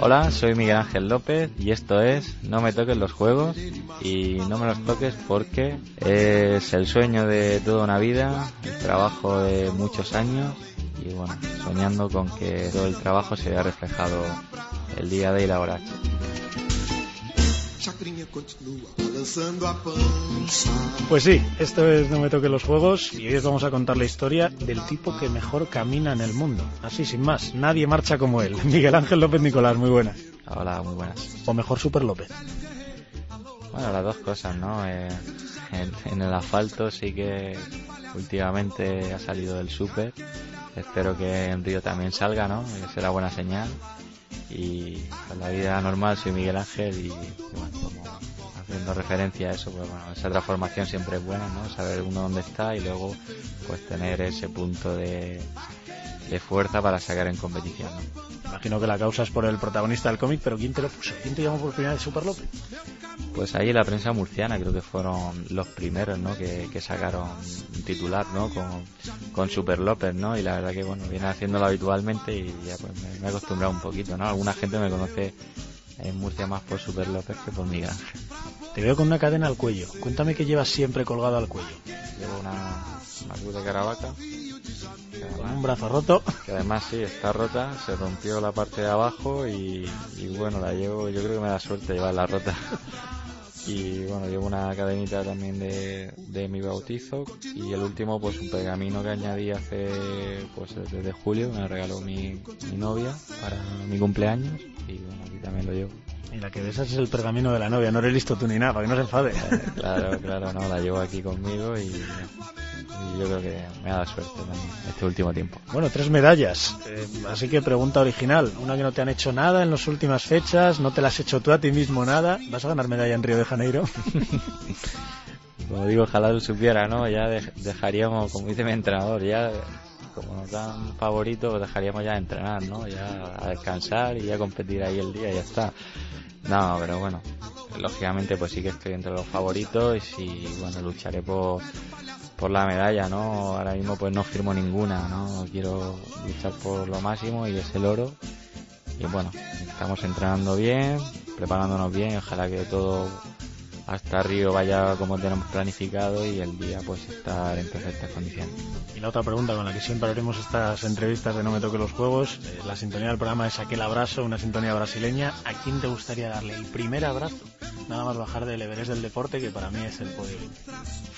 Hola, soy Miguel Ángel López y esto es No me toques los juegos y no me los toques porque es el sueño de toda una vida, el trabajo de muchos años y bueno, soñando con que todo el trabajo se vea reflejado el día de Pues sí, esto es No me toque los juegos y hoy os vamos a contar la historia del tipo que mejor camina en el mundo. Así, sin más, nadie marcha como él. Miguel Ángel López Nicolás, muy buenas. Hola, muy buenas. O mejor Super López. Bueno, las dos cosas, ¿no? Eh, en, el asfalto sí que últimamente ha salido el Super. Espero que en Río también salga, ¿no? Será buena señal y en la vida normal soy Miguel Ángel y, bueno, haciendo referencia a eso, pues bueno, esa transformación siempre es buena, ¿no? Saber uno dónde está y luego pues tener ese punto de, de fuerza para sacar en competición, Imagino que la causa es por el protagonista del cómic, pero ¿quién te lo puso? ¿Quién te llamó por primera vez Super López? Pues ahí la prensa murciana creo que fueron los primeros, ¿no? Que, sacaron un titular, ¿no? Con, Super López, ¿no? Y la verdad que, bueno, viene haciéndolo habitualmente y ya pues me, he acostumbrado un poquito, ¿no? Alguna gente me conoce en Murcia más por Super López que por Miguel Ángel. Te veo con una cadena al cuello. Cuéntame qué llevas siempre colgado al cuello. Llevo una, una cruz de caravaca. Con un brazo roto. Que además sí, está rota, se rompió la parte de abajo y, y bueno, la llevo, yo creo que me da suerte llevarla rota. y bueno, llevo una cadenita también de, de, mi bautizo y el último pues un pergamino que añadí hace pues desde julio, me regaló mi, mi novia para mi cumpleaños y bueno, aquí también lo llevo. Y la que besas es el pergamino de la novia, no eres listo tú ni nada, para que no se enfade. Claro, claro, no, la llevo aquí conmigo y y yo creo que me ha dado suerte también este último tiempo. Bueno, tres medallas. Eh, así que pregunta original. Una que no te han hecho nada en las últimas fechas, no te la has hecho tú a ti mismo nada. ¿Vas a ganar medalla en Río de Janeiro? como digo, ojalá lo supiera, ¿no? Ya dejaríamos, como dice mi entrenador, ya como nos dan favoritos, dejaríamos ya de entrenar, ¿no? Ya a descansar y ya competir ahí el día y ya está. No, pero bueno, lógicamente pues sí que estoy entre los favoritos y bueno, lucharé por, por la medalla, ¿no? Ahora mismo pues no firmo ninguna, ¿no? Quiero luchar por lo máximo y es el oro. Y bueno, estamos entrenando bien, preparándonos bien, ojalá que todo hasta Río vaya como tenemos planificado y el día pues estar en perfectas condiciones. Y la otra pregunta con la que siempre haremos estas entrevistas de No me toque los juegos, eh, la sintonía del programa es aquel abrazo, una sintonía brasileña. ¿A quién te gustaría darle el primer abrazo? Nada más bajar del Everest del deporte que para mí es el podio.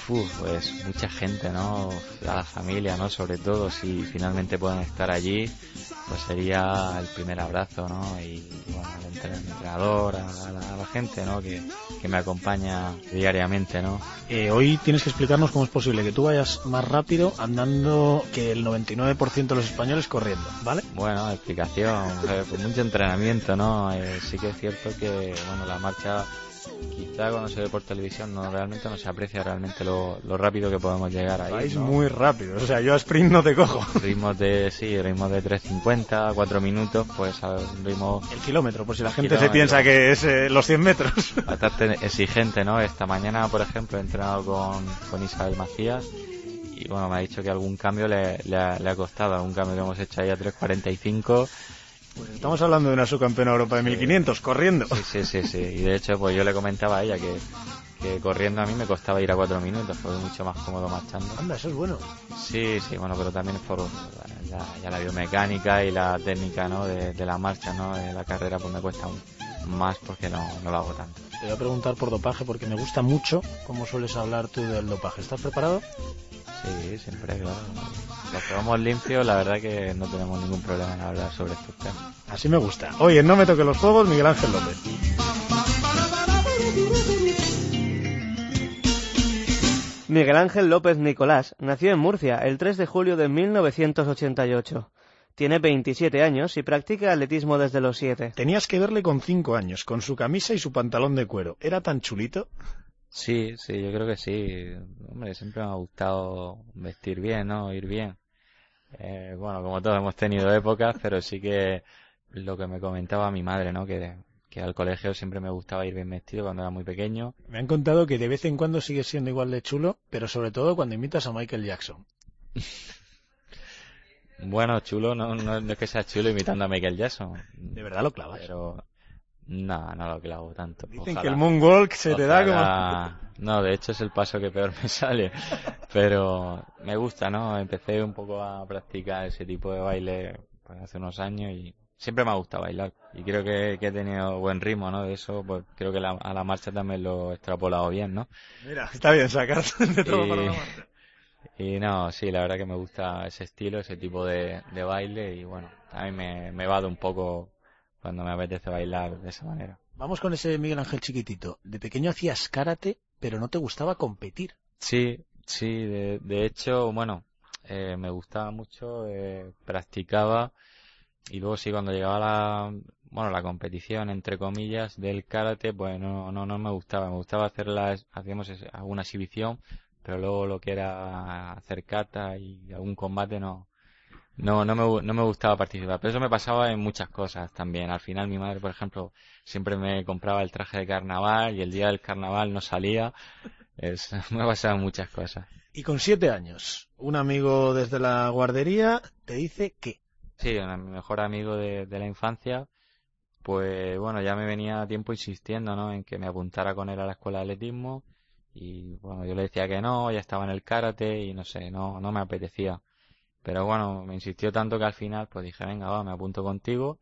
Uf, pues mucha gente, ¿no? A la familia, ¿no? Sobre todo si finalmente pueden estar allí, pues sería el primer abrazo, ¿no? Y bueno, al entrenador, a la, gente, ¿no? Que, que me acompaña diariamente, ¿no? Eh, hoy tienes que explicarnos cómo es posible que tú vayas más rápido andando que el 99% de los españoles corriendo, ¿vale? Bueno, explicación, eh, pues mucho entrenamiento, ¿no? Eh, sí que es cierto que, bueno, la marcha quizá cuando se ve por televisión no realmente no se aprecia realmente lo, rápido que podemos llegar ahí. Es muy rápido, o sea, yo a sprint no te cojo. Ritmos de, sí, ritmos de 3.50, 4 minutos, pues a ritmo... El kilómetro, por si la gente se piensa que es eh, los 100 metros. Bastante exigente, ¿no? Esta mañana, por ejemplo, he entrenado con, con Isabel Macías y bueno, me ha dicho que algún cambio le, le, ha, le ha costado, algún cambio que hemos hecho ahí a 3.45 pues estamos hablando de una subcampeona Europa de 1500, corriendo. Sí, sí, sí, Y de hecho, pues yo le comentaba a ella que, que corriendo a mí me costaba ir a cuatro minutos, fue mucho más cómodo marchando. Anda, eso es bueno. Sí, sí, bueno, pero también por la, ya la biomecánica y la técnica, ¿no? De, la marcha, ¿no? De la carrera, pues me cuesta más porque no, no lo hago tanto. Te voy a preguntar por dopaje porque me gusta mucho cómo sueles hablar tú del dopaje. ¿Estás preparado? Sí, siempre, claro. Los que vamos limpios, la verdad que no tenemos ningún problema en hablar sobre estos temas. Así me gusta. Oye, no me toque los juegos, Miguel Ángel López. Miguel Ángel López Nicolás nació en Murcia el 3 de julio de 1988. Tiene 27 años y practica atletismo desde los 7. Tenías que verle con 5 años, con su camisa y su pantalón de cuero. ¿Era tan chulito? Sí, sí, yo creo que sí. Hombre, siempre me ha gustado vestir bien, ¿no? Ir bien. Eh, bueno, como todos hemos tenido épocas, pero sí que lo que me comentaba mi madre, ¿no? Que, que al colegio siempre me gustaba ir bien vestido cuando era muy pequeño. Me han contado que de vez en cuando sigues siendo igual de chulo, pero sobre todo cuando imitas a Michael Jackson. Bueno, chulo, no, no, no es que sea chulo imitando a Michael Jackson. ¿De verdad lo clavas? Pero no, no lo clavo tanto. Dicen Ojalá. que el moonwalk se te da como... No, de hecho es el paso que peor me sale. Pero me gusta, ¿no? Empecé un poco a practicar ese tipo de baile pues, hace unos años y siempre me ha gustado bailar. Y creo que, que he tenido buen ritmo, ¿no? De eso, pues creo que la- a la marcha también lo he extrapolado bien, ¿no? Mira, está bien sacar de todo Y- para la marcha. Y no, sí, la verdad que me gusta ese estilo, ese tipo de, de baile y bueno, también me, me vado un poco cuando me apetece bailar de esa manera. Vamos con ese Miguel Ángel chiquitito. De pequeño hacías karate, pero no te gustaba competir. Sí, sí, de, de hecho, bueno, eh, me gustaba mucho, eh, practicaba y luego sí, cuando llegaba la, bueno, la competición, entre comillas, del karate, pues no, no, no me gustaba, me gustaba hacer las, hacíamos alguna exhibición, pero luego lo que era hacer kata y algún combate no, no, no me, no me gustaba participar. Pero eso me pasaba en muchas cosas también. Al final mi madre, por ejemplo, siempre me compraba el traje de carnaval y el día del carnaval no salía. Es, me ha pasado muchas cosas. Y con siete años, un amigo desde la guardería te dice que... Sí, mi mejor amigo de, de la infancia, pues bueno, ya me venía tiempo insistiendo, ¿no? En que me apuntara con él a la escuela de atletismo y bueno, yo le decía que no, ya estaba en el karate y no sé, no, no me apetecía. Pero bueno, me insistió tanto que al final pues dije, venga, va, me apunto contigo.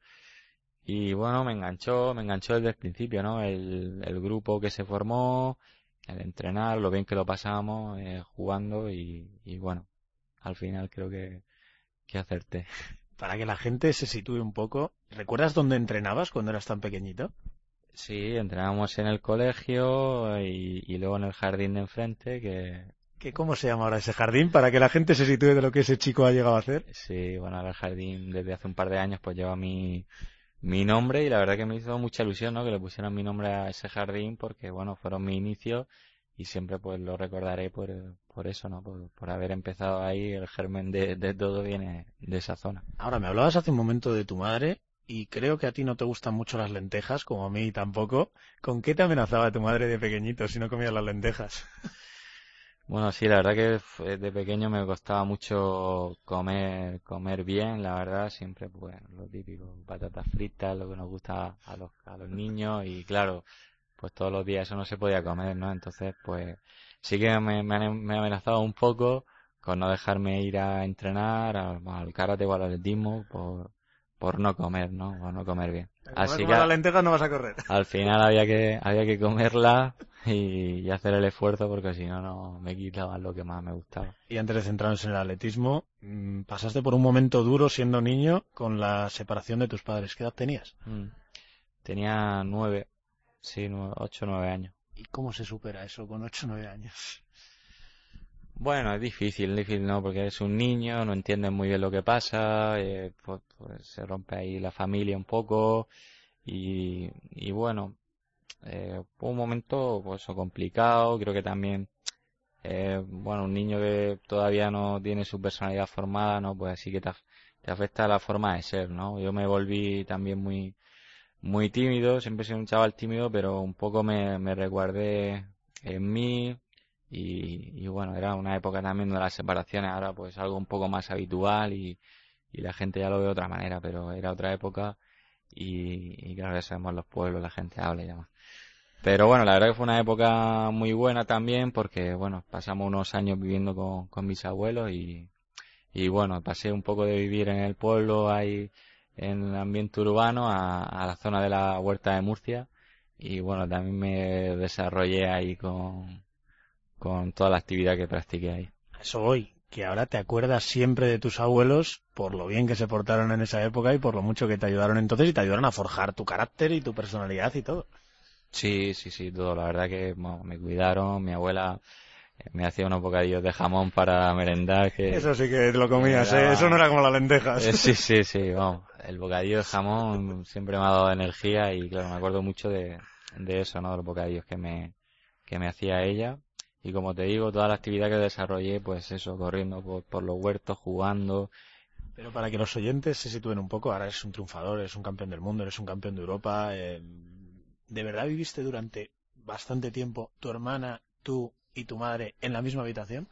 Y bueno, me enganchó, me enganchó desde el principio, ¿no? El, el grupo que se formó, el entrenar, lo bien que lo pasábamos eh, jugando y, y bueno, al final creo que, que acerté. Para que la gente se sitúe un poco, ¿recuerdas dónde entrenabas cuando eras tan pequeñito? Sí, entrenábamos en el colegio y, y luego en el jardín de enfrente, que ¿Qué, ¿Cómo se llama ahora ese jardín? Para que la gente se sitúe de lo que ese chico ha llegado a hacer. sí, bueno, ahora el jardín desde hace un par de años pues lleva mi, mi nombre y la verdad que me hizo mucha ilusión, ¿no? Que le pusieran mi nombre a ese jardín porque, bueno, fueron mi inicio y siempre pues lo recordaré por, por eso, ¿no? Por, por haber empezado ahí, el germen de, de todo viene de esa zona. Ahora, me hablabas hace un momento de tu madre y creo que a ti no te gustan mucho las lentejas, como a mí tampoco. ¿Con qué te amenazaba tu madre de pequeñito si no comías las lentejas? Bueno, sí, la verdad que fue- de pequeño me costaba mucho comer, comer bien, la verdad, siempre pues lo típico, patatas fritas, lo que nos gusta a los, a los niños y claro, pues todos los días eso no se podía comer, ¿no? Entonces, pues sí que me, me, me ha amenazado un poco con no dejarme ir a entrenar al, al karate o al atletismo por, por no comer, ¿no? Por no comer bien. Así que las lentejas no vas a correr. al final había que, había que comerla y, y hacer el esfuerzo porque si no, no me quitaban lo que más me gustaba. Y antes de centrarnos en el atletismo, mm, pasaste por un momento duro siendo niño con la separación de tus padres. ¿Qué edad tenías? Mm. Tenía nueve, sí, nueve, ocho, nueve años. ¿Y cómo se supera eso con 8 o 9 años? Bueno, es difícil, es difícil, ¿no? Porque eres un niño, no entiendes muy bien lo que pasa, eh, pues, pues se rompe ahí la familia un poco y, y bueno, eh, un momento pues complicado, creo que también, eh, bueno, un niño que todavía no tiene su personalidad formada, ¿no? Pues así que te, te afecta la forma de ser, ¿no? Yo me volví también muy, muy tímido, siempre he sido un chaval tímido, pero un poco me, me resguardé en mí y, y bueno, era una época también de las separaciones, ahora pues algo un poco más habitual y, y la gente ya lo ve de otra manera, pero era otra época y, y claro, sabemos los pueblos, la gente habla y demás. Pero bueno, la verdad que fue una época muy buena también porque bueno, pasamos unos años viviendo con, con mis abuelos y, y bueno, pasé un poco de vivir en el pueblo ahí en el ambiente urbano a, a la zona de la huerta de Murcia y bueno, también me desarrollé ahí con, con toda la actividad que practiqué ahí. Eso voy, que ahora te acuerdas siempre de tus abuelos por lo bien que se portaron en esa época y por lo mucho que te ayudaron entonces y te ayudaron a forjar tu carácter y tu personalidad y todo. Sí, sí, sí, todo. La verdad que bueno, me cuidaron, mi abuela eh, me hacía unos bocadillos de jamón para merendar que... Eso sí que lo comías, ¿eh? Eso no era como las lentejas. Eh, sí, sí, sí, vamos. El bocadillo de jamón siempre me ha dado energía y claro, me acuerdo mucho de, de eso, ¿no? De los bocadillos que me, que me hacía ella. Y como te digo, toda la actividad que desarrollé, pues eso, corriendo por, los huertos, jugando. Pero para que los oyentes se sitúen un poco, ahora eres un triunfador, eres un campeón del mundo, eres un campeón de Europa. Eh, ¿De verdad viviste durante bastante tiempo tu hermana, tú y tu madre en la misma habitación?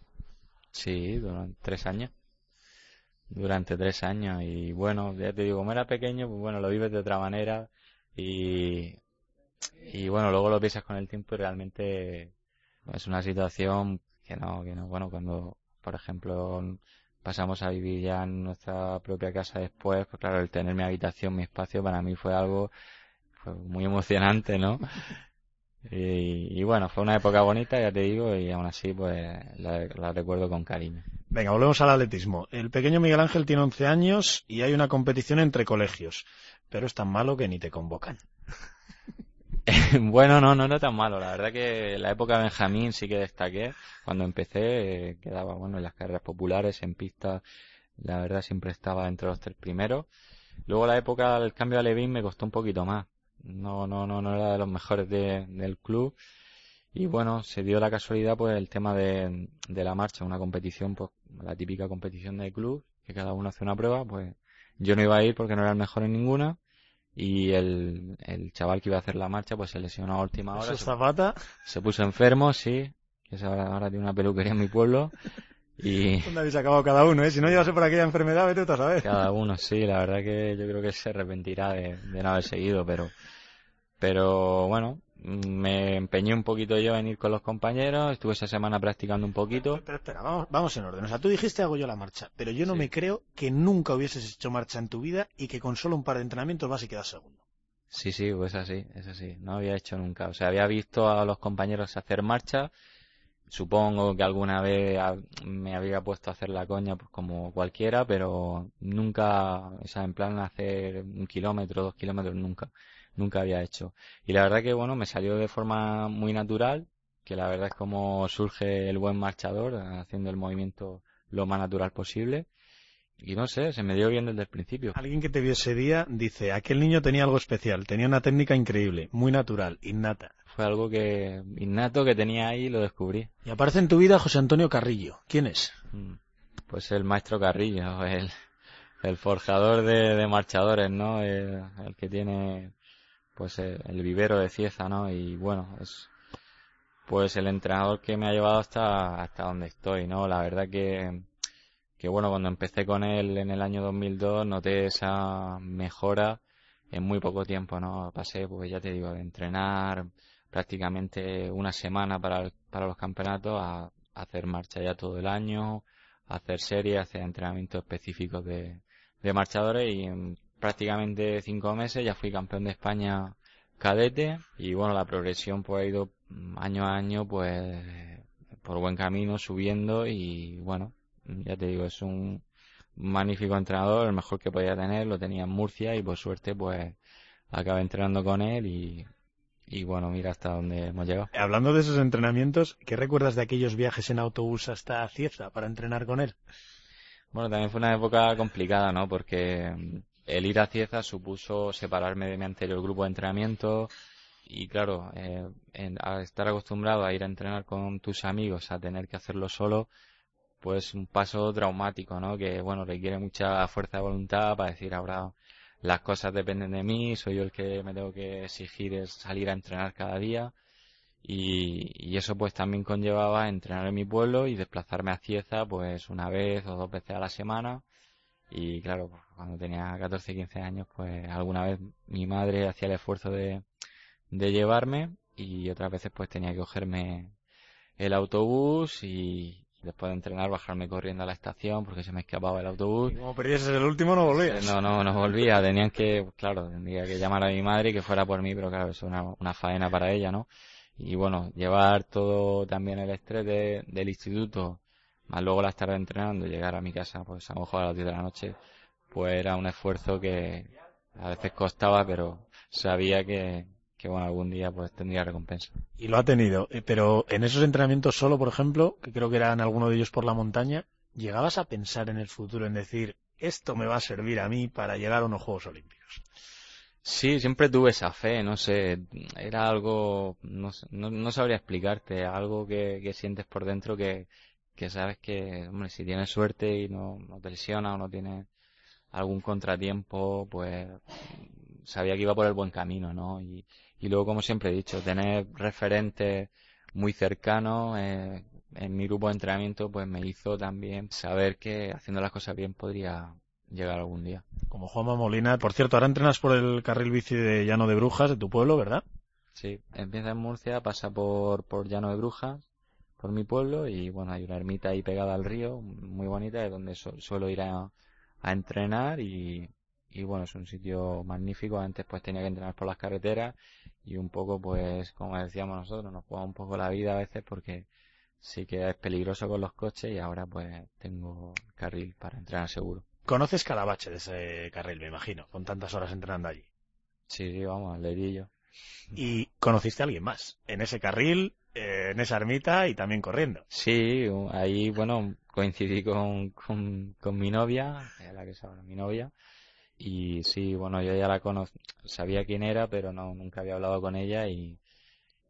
Sí, durante tres años. Durante tres años. Y bueno, ya te digo, como era pequeño, pues bueno, lo vives de otra manera. Y, y bueno, luego lo piensas con el tiempo y realmente es una situación que no, que no, bueno, cuando, por ejemplo, pasamos a vivir ya en nuestra propia casa después, pues claro, el tener mi habitación, mi espacio, para mí fue algo fue muy emocionante, ¿no? Y, bueno, fue una época bonita, ya te digo, y aún así pues la, recuerdo con cariño. Venga, volvemos al atletismo. El pequeño Miguel Ángel tiene 11 años y hay una competición entre colegios, pero es tan malo que ni te convocan. bueno, no, no era tan malo. La verdad que la época de Benjamín sí que destaqué. Cuando empecé eh, quedaba bueno en las carreras populares, en pista. La verdad siempre estaba entre los tres primeros. Luego la época del cambio a Levin me costó un poquito más no, no, no, no era de los mejores del club. Y bueno, se dio la casualidad pues el tema de, de la marcha, una competición, pues la típica competición del club, que cada uno hace una prueba, pues yo no iba a ir porque no era el mejor en ninguna. Y el, el chaval que iba a hacer la marcha, pues se lesionó a última hora. Se, Zapata? Se puso enfermo, sí, que ahora, ahora tiene una peluquería en mi pueblo. Y... ¿Dónde habéis acabado cada uno, eh? Si no llevase por aquella enfermedad, vete tú a saber. Cada uno, sí, la verdad que yo creo que se arrepentirá de, de no haber seguido, pero pero bueno, me empeñé un poquito yo en ir con los compañeros, estuve esa semana practicando un poquito. Pero, espera, vamos, vamos, en orden. O sea, tú dijiste hago yo la marcha, pero yo no me creo que nunca hubieses hecho marcha en tu vida y que con solo un par de entrenamientos vas y quedas segundo. Sí, sí, pues así, es así. No había hecho nunca. O sea, había visto a los compañeros hacer marcha. Supongo que alguna vez me había puesto a hacer la coña pues como cualquiera, pero nunca, o sea, en plan hacer un kilómetro, dos kilómetros, nunca nunca había hecho. Y la verdad que bueno, me salió de forma muy natural, que la verdad es como surge el buen marchador, haciendo el movimiento lo más natural posible. Y no sé, se me dio bien desde el principio. Alguien que te vio ese día dice, aquel niño tenía algo especial, tenía una técnica increíble, muy natural, innata. Fue algo que innato que tenía ahí y lo descubrí. Y aparece en tu vida José Antonio Carrillo. ¿Quién es? Mm, pues el maestro Carrillo, el, el forjador de, marchadores, ¿no? el que tiene pues eh, el vivero de Cieza, ¿no? Y bueno, es pues el entrenador que me ha llevado hasta, hasta donde estoy, ¿no? La verdad que, que bueno, cuando empecé con él en el año 2002 noté esa mejora en muy poco tiempo, ¿no? Pasé, pues ya te digo, de entrenar prácticamente una semana para, para los campeonatos a, hacer marcha ya todo el año, a hacer series, hacer entrenamientos específicos de, de marchadores y en prácticamente cinco meses, ya fui campeón de España cadete y bueno, la progresión pues ha ido año a año pues por buen camino subiendo y bueno, ya te digo, es un magnífico entrenador, el mejor que podía tener, lo tenía en Murcia y por suerte pues acabé entrenando con él y, y bueno, mira hasta dónde hemos llegado. Hablando de esos entrenamientos, ¿qué recuerdas de aquellos viajes en autobús hasta Cieza para entrenar con él? Bueno, también fue una época complicada, ¿no? Porque el ir a Cieza supuso separarme de mi anterior grupo de entrenamiento y claro, eh, al estar acostumbrado a ir a entrenar con tus amigos, a tener que hacerlo solo, pues un paso traumático, ¿no? Que bueno, requiere mucha fuerza de voluntad para decir ahora las cosas dependen de mí, soy yo el que me tengo que exigir es salir a entrenar cada día y, y eso pues también conllevaba entrenar en mi pueblo y desplazarme a Cieza pues una vez o dos veces a la semana y claro, cuando tenía 14, 15 años, pues alguna vez mi madre hacía el esfuerzo de, de llevarme y otras veces pues tenía que cogerme el autobús y después de entrenar bajarme corriendo a la estación porque se me escapaba el autobús. Y como perdías el último no volvías. No, no, no volvía. Tenían que, claro, tendría que llamar a mi madre y que fuera por mí, pero claro, eso es una, una faena para ella, ¿no? Y bueno, llevar todo también el estrés de, del instituto más luego las tardes entrenando, llegar a mi casa pues a lo mejor a las 10 de la noche, pues era un esfuerzo que a veces costaba, pero sabía que, que bueno, algún día pues tendría recompensa. Y lo ha tenido, eh, pero en esos entrenamientos solo, por ejemplo, que creo que eran alguno de ellos por la montaña, ¿llegabas a pensar en el futuro, en decir, esto me va a servir a mí para llegar a unos Juegos Olímpicos? Sí, siempre tuve esa fe, no sé, era algo, no, no, sabría explicarte, algo que, que, sientes por dentro que, que sabes que, hombre, si tienes suerte y no, no te lesiona o no tienes algún contratiempo, pues sabía que iba por el buen camino, ¿no? Y, y luego, como siempre he dicho, tener referentes muy cercanos eh, en mi grupo de entrenamiento, pues me hizo también saber que haciendo las cosas bien podría llegar algún día. Como Juanma Molina. Por cierto, ahora entrenas por el carril bici de Llano de Brujas, de tu pueblo, ¿verdad? Sí, empieza en Murcia, pasa por, por Llano de Brujas, por mi pueblo, y bueno, hay una ermita ahí pegada al río, muy bonita, de donde suelo ir a, a entrenar y, y bueno, es un sitio magnífico. Antes pues tenía que entrenar por las carreteras y un poco pues, como decíamos nosotros, nos juega un poco la vida a veces porque sí que es peligroso con los coches y ahora pues tengo carril para entrenar seguro. ¿Conoces Calabache de ese carril, me imagino, con tantas horas entrenando allí? Sí, vamos, le ¿Y conociste a alguien más en ese carril, eh, en esa ermita y también corriendo? Sí, ahí, bueno, coincidí con, con, mi novia, la que es mi novia, y sí, bueno, yo ya la conozco, sabía quién era, pero no, nunca había hablado con ella y,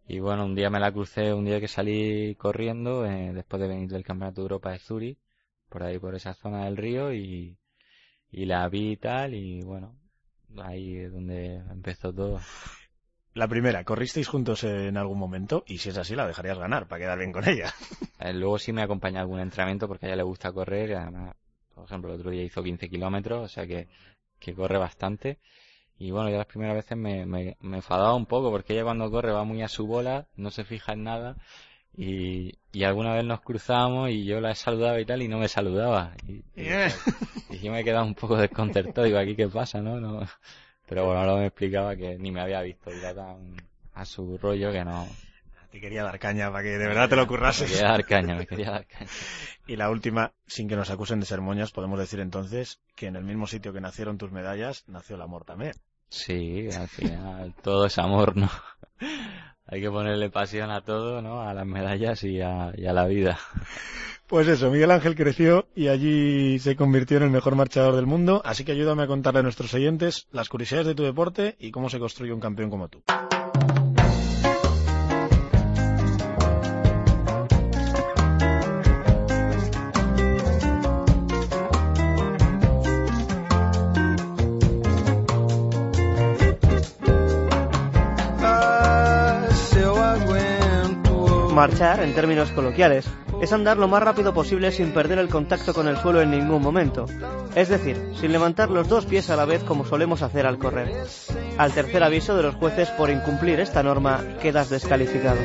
y bueno, un día me la crucé, un día que salí corriendo, eh, después de venir del Campeonato de Europa de Zurich, por ahí por esa zona del río y, y la vi y tal y bueno, ahí es donde empezó todo. La primera, ¿corristeis juntos en algún momento? Y si es así, la dejarías ganar para quedar bien con ella. Eh, luego sí me acompaña algún entrenamiento porque a ella le gusta correr y además, por ejemplo, el otro día hizo 15 kilómetros, o sea que, que corre bastante. Y bueno, ya las primeras veces me, me, me enfadaba un poco porque ella cuando corre va muy a su bola, no se fija en nada y, y alguna vez nos cruzamos y yo la saludaba y tal y no me saludaba. Y, y, yo me quedaba un poco desconcertado, digo, aquí qué pasa, ¿no? no Pero bueno, ahora me explicaba que ni me había visto, iba tan a su rollo que no. Te quería dar caña para que de verdad te lo currases. Me quería dar caña, me quería dar caña. Y la última, sin que nos acusen de ser moñas, podemos decir entonces que en el mismo sitio que nacieron tus medallas, nació el amor también. Sí, al final todo es amor, ¿no? hay que ponerle pasión a todo, ¿no? A las medallas y a, la vida. Pues eso, Miguel Ángel creció y allí se convirtió en el mejor marchador del mundo, así que ayúdame a contarle a nuestros oyentes las curiosidades de tu deporte y cómo se construye un campeón como tú. Marchar, en términos coloquiales, es andar lo más rápido posible sin perder el contacto con el suelo en ningún momento, es decir, sin levantar los dos pies a la vez como solemos hacer al correr. Al tercer aviso de los jueces por incumplir esta norma, quedas descalificado.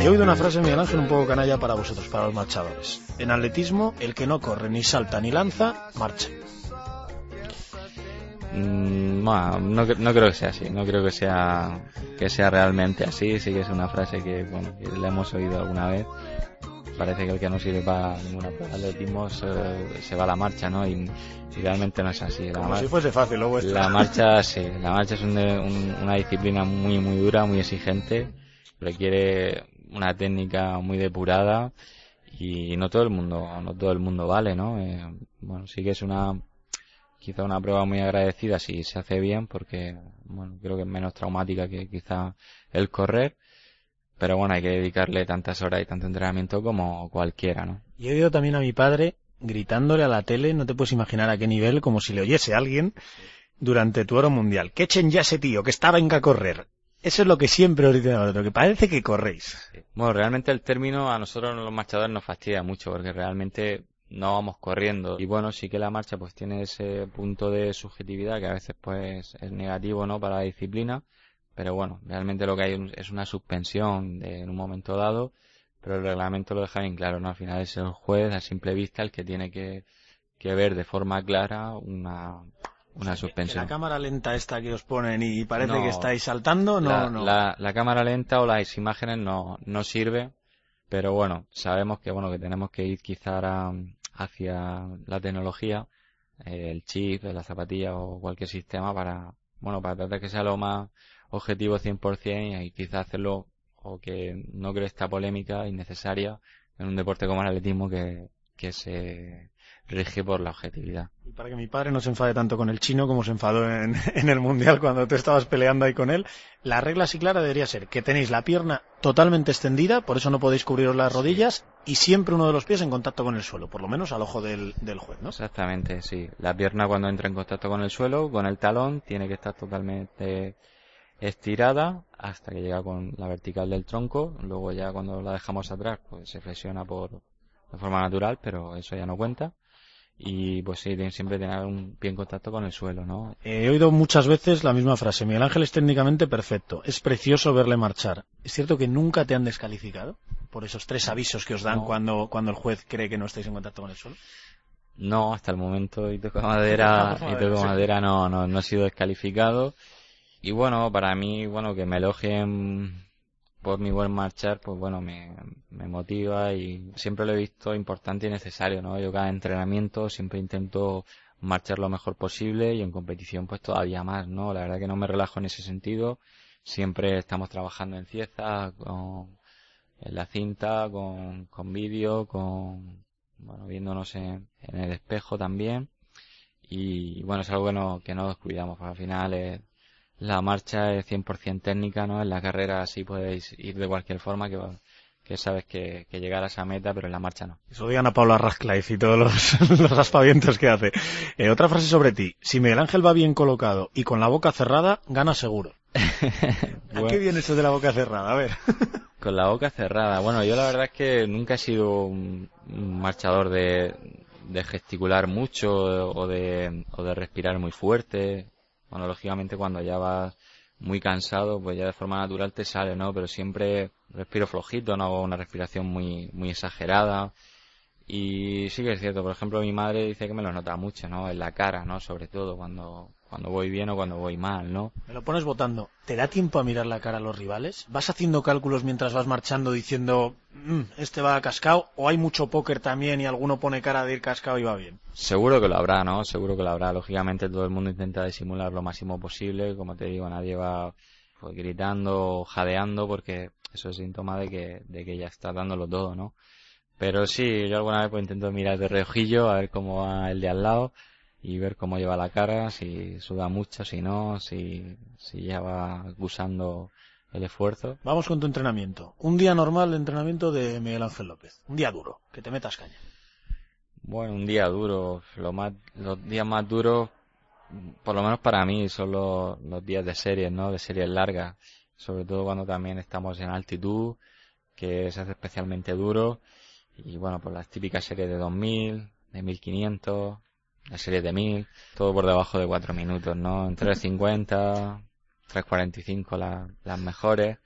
He oído una frase, Miguel Ángel, un poco canalla para vosotros, para los marchadores. En atletismo, el que no corre, ni salta, ni lanza, marcha. Mm, no, creo que sea así, no creo que sea que sea realmente así, sí que es una frase que, bueno, que la hemos oído alguna vez. Parece que el que no sirve para ninguna prueba de atletismo se, va a la marcha, ¿no? Y, realmente no es así. Como si fuese fácil, lo La marcha, sí, la marcha es una disciplina muy, muy dura, muy exigente, requiere una técnica muy depurada y no todo el mundo no todo el mundo vale no eh, bueno sí que es una quizá una prueba muy agradecida si se hace bien porque bueno creo que es menos traumática que quizá el correr pero bueno hay que dedicarle tantas horas y tanto entrenamiento como cualquiera no y he oído también a mi padre gritándole a la tele no te puedes imaginar a qué nivel como si le oyese alguien durante tu oro mundial. Que echen ya ese tío que estaba en a correr eso es lo que siempre os dicen que parece que corréis. Bueno, realmente el término a nosotros los marchadores nos fastidia mucho, porque realmente no vamos corriendo. Y bueno, sí que la marcha pues tiene ese punto de subjetividad que a veces pues es negativo, ¿no? Para la disciplina. Pero bueno, realmente lo que hay es una suspensión de, en un momento dado, pero el reglamento lo deja bien claro, ¿no? Al final es el juez a simple vista el que tiene que, que ver de forma clara una, una suspensión. la cámara lenta esta que os ponen y parece que estáis saltando, no, la, no. La, cámara lenta o las imágenes no, no sirve, pero bueno, sabemos que bueno que tenemos que ir quizá hacia la tecnología, eh, el chip, la zapatilla o cualquier sistema para, bueno, para tratar que sea lo más objetivo 100% y quizá hacerlo o que no creo esta polémica innecesaria en un deporte como el atletismo que, que se rige por la objetividad. Y para que mi padre no se enfade tanto con el chino como se enfadó en, en, el Mundial cuando tú estabas peleando ahí con él, la regla así clara debería ser que tenéis la pierna totalmente extendida, por eso no podéis cubriros las rodillas, y siempre uno de los pies en contacto con el suelo, por lo menos al ojo del, del juez, ¿no? Exactamente, sí. La pierna cuando entra en contacto con el suelo, con el talón, tiene que estar totalmente estirada hasta que llega con la vertical del tronco, luego ya cuando la dejamos atrás, pues se flexiona por de forma natural, pero eso ya no cuenta y pues sí, siempre tener un pie en contacto con el suelo, ¿no? He oído muchas veces la misma frase, Miguel Ángel es técnicamente perfecto, es precioso verle marchar. ¿Es cierto que nunca te han descalificado por esos tres avisos que os dan cuando, cuando el juez cree que no estáis en contacto con el suelo? No, hasta el momento y toco madera, y toco madera no, no, no he sido descalificado. Y bueno, para mí, bueno, que me elogien por mi buen marchar, pues bueno, me, me, motiva y siempre lo he visto importante y necesario, ¿no? Yo cada entrenamiento siempre intento marchar lo mejor posible y en competición pues todavía más, ¿no? La verdad que no me relajo en ese sentido. Siempre estamos trabajando en Cieza, con, en la cinta, con, con vídeo, con, bueno, viéndonos en, en, el espejo también. Y, bueno, es algo que no, que no descuidamos, porque al final es, la marcha es 100% técnica, ¿no? En la carrera sí podéis ir de cualquier forma, que, que sabes que, que llegar a esa meta, pero en la marcha no. Eso digan a Paula Radcliffe y todos los, los aspavientos que hace. Eh, otra frase sobre ti. Si Miguel Ángel va bien colocado y con la boca cerrada, gana seguro. ¿A qué viene eso de la boca cerrada? A ver. con la boca cerrada. Bueno, yo la verdad es que nunca he sido un, un marchador de, de gesticular mucho o de, o de respirar muy fuerte. Bueno, lógicamente cuando ya vas muy cansado, pues ya de forma natural te sale, ¿no? Pero siempre respiro flojito, no hago una respiración muy, muy exagerada. Y sí que es cierto, por ejemplo, mi madre dice que me lo nota mucho, ¿no? En la cara, ¿no? Sobre todo cuando, cuando voy bien o cuando voy mal, ¿no? Me lo pones votando. ¿Te da tiempo a mirar la cara a los rivales? ¿Vas haciendo cálculos mientras vas marchando diciendo, mmm, este va cascado? ¿O hay mucho póker también y alguno pone cara de ir cascado y va bien? Seguro que lo habrá, ¿no? Seguro que lo habrá. Lógicamente todo el mundo intenta disimular lo máximo posible. Como te digo, nadie va pues, gritando o jadeando porque eso es síntoma de que, de que ya está dándolo todo, ¿no? Pero sí, yo alguna vez pues intento mirar de reojillo a ver cómo va el de al lado y ver cómo lleva la cara, si suda mucho, si no, si, si ya va acusando el esfuerzo. Vamos con tu entrenamiento. Un día normal de entrenamiento de Miguel Ángel López. Un día duro, que te metas caña. Bueno, un día duro. Lo más, los días más duros, por lo menos para mí, son los, los días de series, ¿no? De series largas. Sobre todo cuando también estamos en altitud, que se hace especialmente duro. Y bueno, pues las típicas series de 2000, de 1500, la serie de 1000, todo por debajo de 4 minutos, ¿no? En 3.50, 3.45 la, las mejores.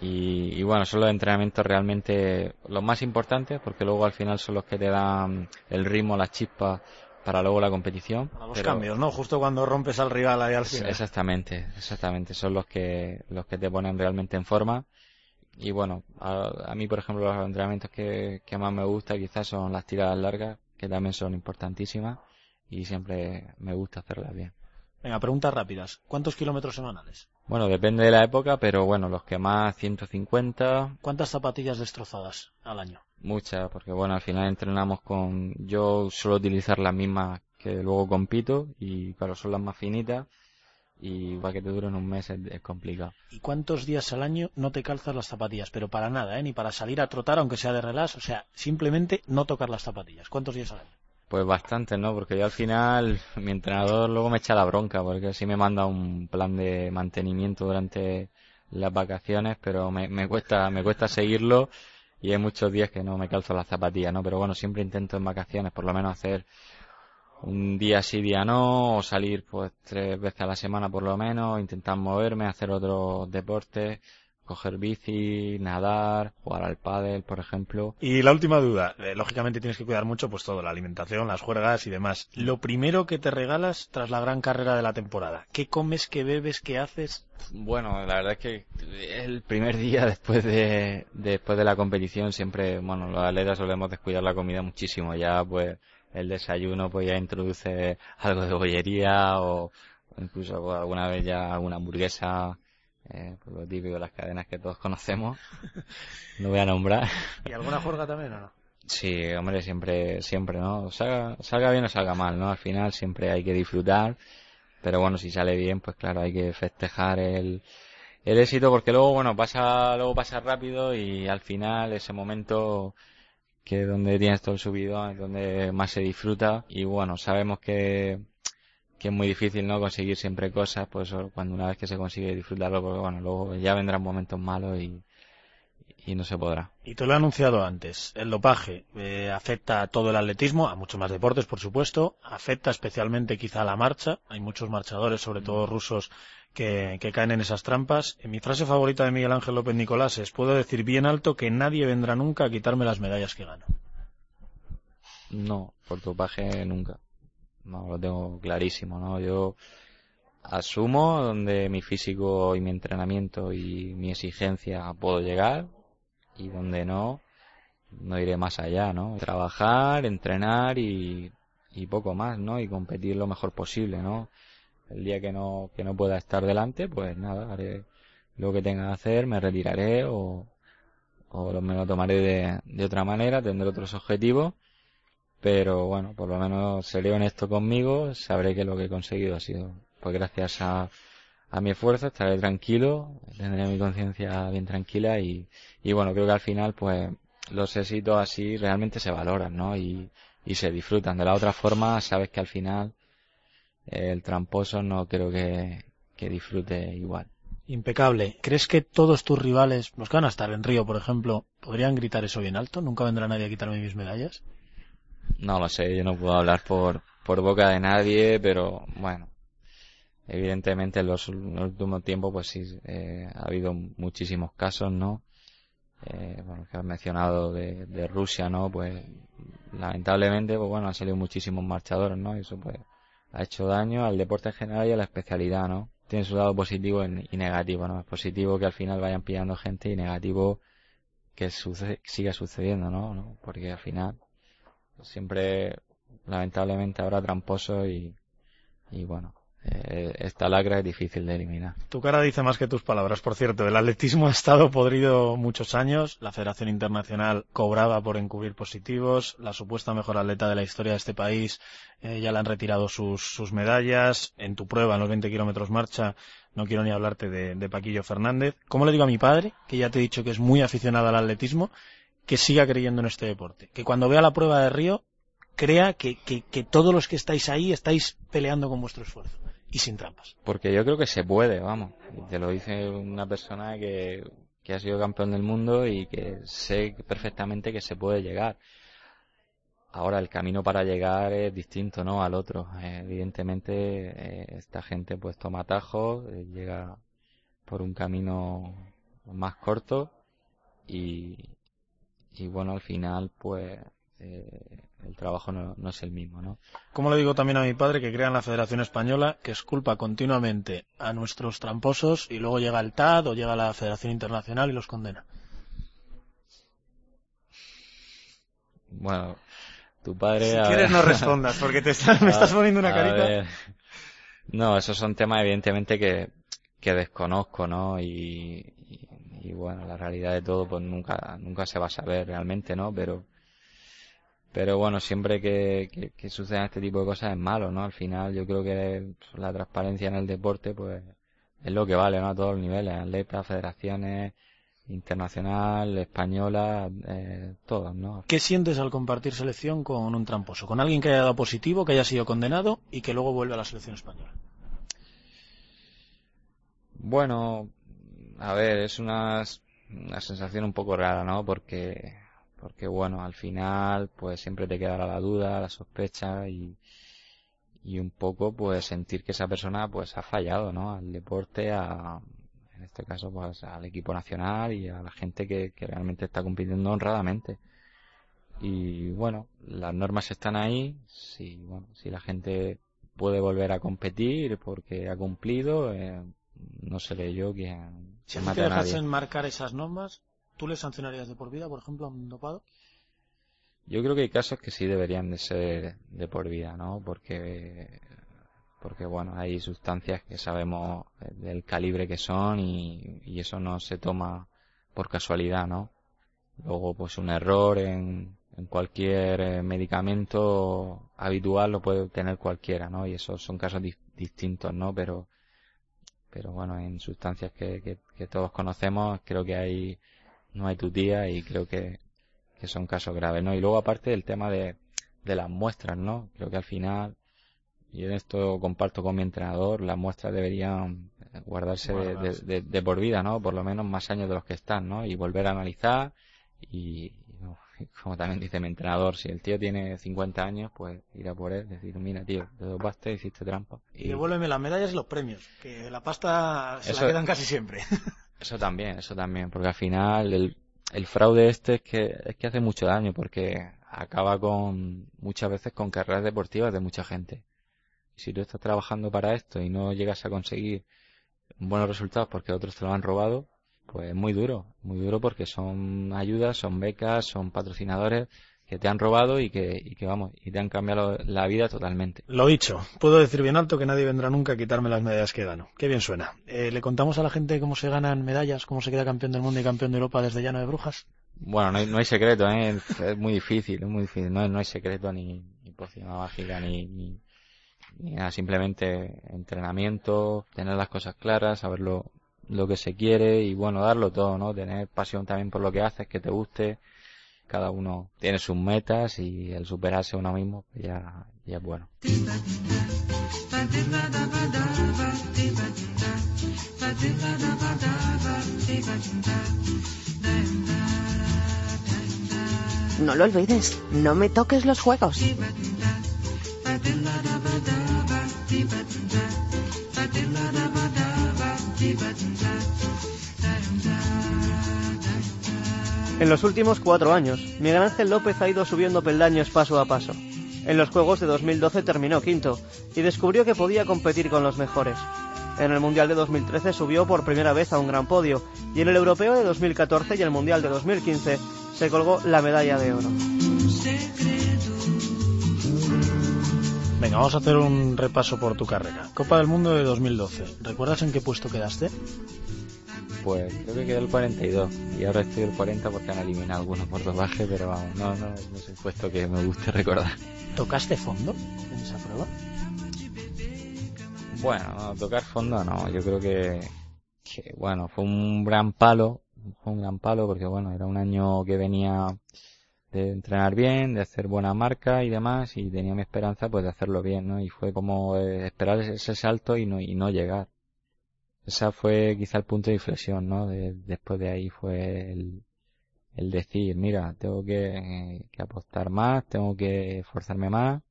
Y, y, bueno, son los entrenamientos realmente los más importantes porque luego al final son los que te dan el ritmo, las chispas para luego la competición. Para los cambios, ¿no? Justo cuando rompes al rival ahí al final. Exactamente, exactamente. Son los que, los que te ponen realmente en forma. Y bueno, a, a mí, por ejemplo, los entrenamientos que, que más me gusta quizás son las tiradas largas, que también son importantísimas y siempre me gusta hacerlas bien. Venga, preguntas rápidas. ¿Cuántos kilómetros semanales? Bueno, depende de la época, pero bueno, los que más 150. ¿Cuántas zapatillas destrozadas al año? Muchas, porque bueno, al final entrenamos con. Yo suelo utilizar las mismas que luego compito, y claro, son las más finitas, y para que te duren un mes es, es, complicado. ¿Y cuántos días al año no te calzas las zapatillas? Pero para nada, ¿eh? Ni para salir a trotar, aunque sea de relax, o sea, simplemente no tocar las zapatillas. ¿Cuántos días al año? Pues bastante, ¿no? Porque yo al final, mi entrenador luego me echa la bronca, porque así me manda un plan de mantenimiento durante las vacaciones, pero me, me cuesta, me cuesta seguirlo y hay muchos días que no me calzo las zapatillas, ¿no? Pero bueno, siempre intento en vacaciones por lo menos hacer un día sí, día no, o salir pues tres veces a la semana por lo menos, intentar moverme, hacer otros deportes, coger bici, nadar, jugar al pádel, por ejemplo. Y la última duda, eh, lógicamente tienes que cuidar mucho pues todo, la alimentación, las juergas y demás. Lo primero que te regalas tras la gran carrera de la temporada, ¿qué comes, qué bebes, qué haces? Bueno, la verdad es que el primer día después de después de la competición siempre, bueno, los atletas solemos descuidar la comida muchísimo, ya pues el desayuno pues ya introduce algo de bollería o incluso pues, alguna vez ya alguna hamburguesa eh, lo típico de las cadenas que todos conocemos. No voy a nombrar. ¿Y alguna juerga también o no? Sí, hombre, siempre, siempre, ¿no? Salga, salga bien o salga mal, ¿no? Al final siempre hay que disfrutar, pero bueno, si sale bien, pues claro, hay que festejar el, el éxito porque luego, bueno, pasa, luego pasa rápido y al final ese momento que es donde tienes todo el subido, es donde más se disfruta y bueno, sabemos que, que es muy difícil, ¿no? Conseguir siempre cosas, pues cuando una vez que se consigue disfrutarlo, porque bueno, luego ya vendrán momentos malos y, y no se podrá. Y te lo he anunciado antes, el dopaje eh, afecta a todo el atletismo, a muchos más deportes, por supuesto, afecta especialmente quizá a la marcha, hay muchos marchadores, sobre todo rusos, que, que caen en esas trampas. En mi frase favorita de Miguel Ángel López Nicolás es, puedo decir bien alto que nadie vendrá nunca a quitarme las medallas que gano. No, por dopaje nunca. No, lo tengo clarísimo, ¿no? Yo asumo donde mi físico y mi entrenamiento y mi exigencia puedo llegar, y donde no, no iré más allá, ¿no? Trabajar, entrenar y, y poco más, ¿no? Y competir lo mejor posible, ¿no? El día que no, que no pueda estar delante, pues nada, haré lo que tenga que hacer, me retiraré o, o me lo tomaré de, de otra manera, tendré otros objetivos, pero bueno, por lo menos seré honesto conmigo, sabré que lo que he conseguido ha sido, pues gracias a, a mi esfuerzo, estaré tranquilo, tendré mi conciencia bien tranquila y, y bueno, creo que al final pues los éxitos así realmente se valoran, ¿no? Y, y se disfrutan. De la otra forma, sabes que al final el tramposo no creo que, que disfrute igual. Impecable. ¿Crees que todos tus rivales, los que van a estar en Río, por ejemplo, podrían gritar eso bien alto? ¿Nunca vendrá nadie a quitarme mis medallas? No lo sé, yo no puedo hablar por, por boca de nadie, pero bueno, evidentemente en los, últimos tiempos pues sí eh, ha habido muchísimos casos no eh, bueno que has mencionado de, Rusia no pues lamentablemente pues bueno han salido muchísimos marchadores no y eso pues ha hecho daño al deporte en general y a la especialidad no tiene su lado positivo y negativo no es positivo que al final vayan pillando gente y negativo que sucede, siga sucediendo no, ¿no? porque al final siempre lamentablemente habrá tramposos y y bueno eh, esta lacra es difícil de eliminar. Tu cara dice más que tus palabras. Por cierto, el atletismo ha estado podrido muchos años. La Federación Internacional cobraba por encubrir positivos. La supuesta mejor atleta de la historia de este país eh, ya le han retirado sus, sus, medallas. En tu prueba, en los 20 kilómetros marcha, no quiero ni hablarte de, de Paquillo Fernández. ¿Cómo le digo a mi padre, que ya te he dicho que es muy aficionado al atletismo, que siga creyendo en este deporte? Que cuando vea la prueba de Río, crea que, que, que todos los que estáis ahí estáis peleando con vuestro esfuerzo y sin trampas. Porque yo creo que se puede, vamos. Te lo dice una persona que, que ha sido campeón del mundo y que sé perfectamente que se puede llegar. Ahora el camino para llegar es distinto, ¿no? Al otro. Eh, evidentemente eh, esta gente pues toma atajos, eh, llega por un camino más corto y, y bueno al final pues eh, el trabajo no, no, es el mismo, ¿no? Como le digo también a mi padre que crea en la Federación Española que esculpa continuamente a nuestros tramposos y luego llega el TAD o llega la Federación Internacional y los condena. Bueno, tu padre... Si quieres no respondas porque te estás, me estás poniendo una carita. Ver. No, esos son temas evidentemente que, que desconozco, ¿no? Y, y, y, bueno, la realidad de todo pues nunca, nunca se va a saber realmente, ¿no? Pero pero bueno, siempre que, que, que sucedan este tipo de cosas es malo, ¿no? Al final yo creo que la transparencia en el deporte, pues, es lo que vale, ¿no? A todos los niveles, atletas, federaciones, internacional, española, eh, todas, ¿no? ¿Qué sientes al compartir selección con un tramposo? Con alguien que haya dado positivo, que haya sido condenado y que luego vuelve a la selección española. Bueno, a ver, es una, una sensación un poco rara, ¿no? Porque porque bueno, al final pues siempre te quedará la duda, la sospecha y, y un poco pues sentir que esa persona pues ha fallado, ¿no? Al deporte, a, en este caso pues al equipo nacional y a la gente que, que realmente está compitiendo honradamente. Y bueno, las normas están ahí, si, bueno, si la gente puede volver a competir porque ha cumplido, eh, no seré yo quien... Si te dejas marcar esas normas, ¿Tú le sancionarías de por vida, por ejemplo, a un dopado? Yo creo que hay casos que sí deberían de ser de por vida, ¿no? Porque porque bueno, hay sustancias que sabemos del calibre que son y, y eso no se toma por casualidad, ¿no? Luego, pues un error en, en cualquier eh, medicamento habitual lo puede tener cualquiera, ¿no? Y esos son casos distintos, ¿no? Pero, pero bueno, en sustancias que, que, que, todos conocemos, creo que hay, no hay tutía y creo que, que son casos graves, ¿no? Y luego aparte del tema de, de las muestras, ¿no? Creo que al final, y en esto comparto con mi entrenador, las muestras deberían guardarse de, de, de, por vida, ¿no? Por lo menos más años de los que están, ¿no? Y volver a analizar y, como también dice mi entrenador, si el tío tiene 50 años, pues ir a por él, decir, mira tío, te dopaste, hiciste trampa. Y, devuélveme las medallas y los premios, que la pasta se la quedan casi siempre. eso también, eso también, porque al final el, el fraude este es que, es que hace mucho daño, porque acaba con, muchas veces con carreras deportivas de mucha gente. Y si tú estás trabajando para esto y no llegas a conseguir buenos resultados porque otros te lo han robado, pues muy duro, muy duro porque son ayudas, son becas, son patrocinadores que te han robado y que, y que vamos, y te han cambiado la vida totalmente. Lo dicho, puedo decir bien alto que nadie vendrá nunca a quitarme las medallas que gano. Qué bien suena. Eh, ¿Le contamos a la gente cómo se ganan medallas, cómo se queda campeón del mundo y campeón de Europa desde Llano de Brujas? Bueno, no hay, no hay secreto, ¿eh? es muy difícil, es muy difícil. No, no hay secreto ni, ni poción mágica ni, ni, ni nada, simplemente entrenamiento, tener las cosas claras, saberlo lo que se quiere y bueno, darlo todo, ¿no? Tener pasión también por lo que haces, que te guste. Cada uno tiene sus metas y el superarse uno mismo pues ya, ya es bueno. No lo olvides, no me toques los juegos. En los últimos cuatro años, Miguel Ángel López ha ido subiendo peldaños paso a paso. En los Juegos de 2012 terminó quinto y descubrió que podía competir con los mejores. En el Mundial de 2013 subió por primera vez a un gran podio y en el Europeo de 2014 y el Mundial de 2015 se colgó la medalla de oro. Venga, vamos a hacer un repaso por tu carrera. Copa del Mundo de 2012. ¿Recuerdas en qué puesto quedaste? Pues creo que quedé el 42 y ahora estoy el 40 porque han eliminado algunos por dopaje, pero vamos, no, no, no es un puesto que me guste recordar. ¿Tocaste fondo en esa prueba? Bueno, no, tocar fondo no, yo creo que, que, bueno, fue un gran palo, fue un gran palo porque bueno, era un año que venía de entrenar bien, de hacer buena marca y demás y tenía mi esperanza pues de hacerlo bien, ¿no? Y fue como eh, esperar ese salto y no, y no llegar esa fue quizá el punto de inflexión, ¿no? después de ahí fue el, el decir, mira, tengo que, que, apostar más, tengo que esforzarme más,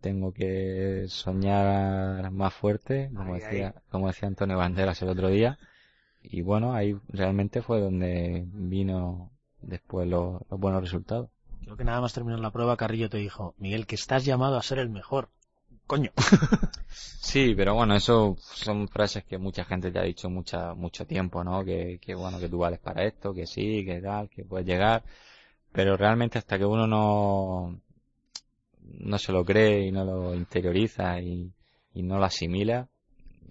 tengo que soñar más fuerte, como decía, como decía Antonio Banderas el otro día. Y bueno, ahí realmente fue donde vino después los, los buenos resultados. Creo que nada más terminar la prueba, Carrillo te dijo, Miguel, que estás llamado a ser el mejor coño. sí, pero bueno, eso son frases que mucha gente te ha dicho mucha, mucho tiempo, ¿no? Que, que bueno, que tú vales para esto, que sí, que tal, que puedes llegar. Pero realmente hasta que uno no, no se lo cree y no lo interioriza y, y no lo asimila,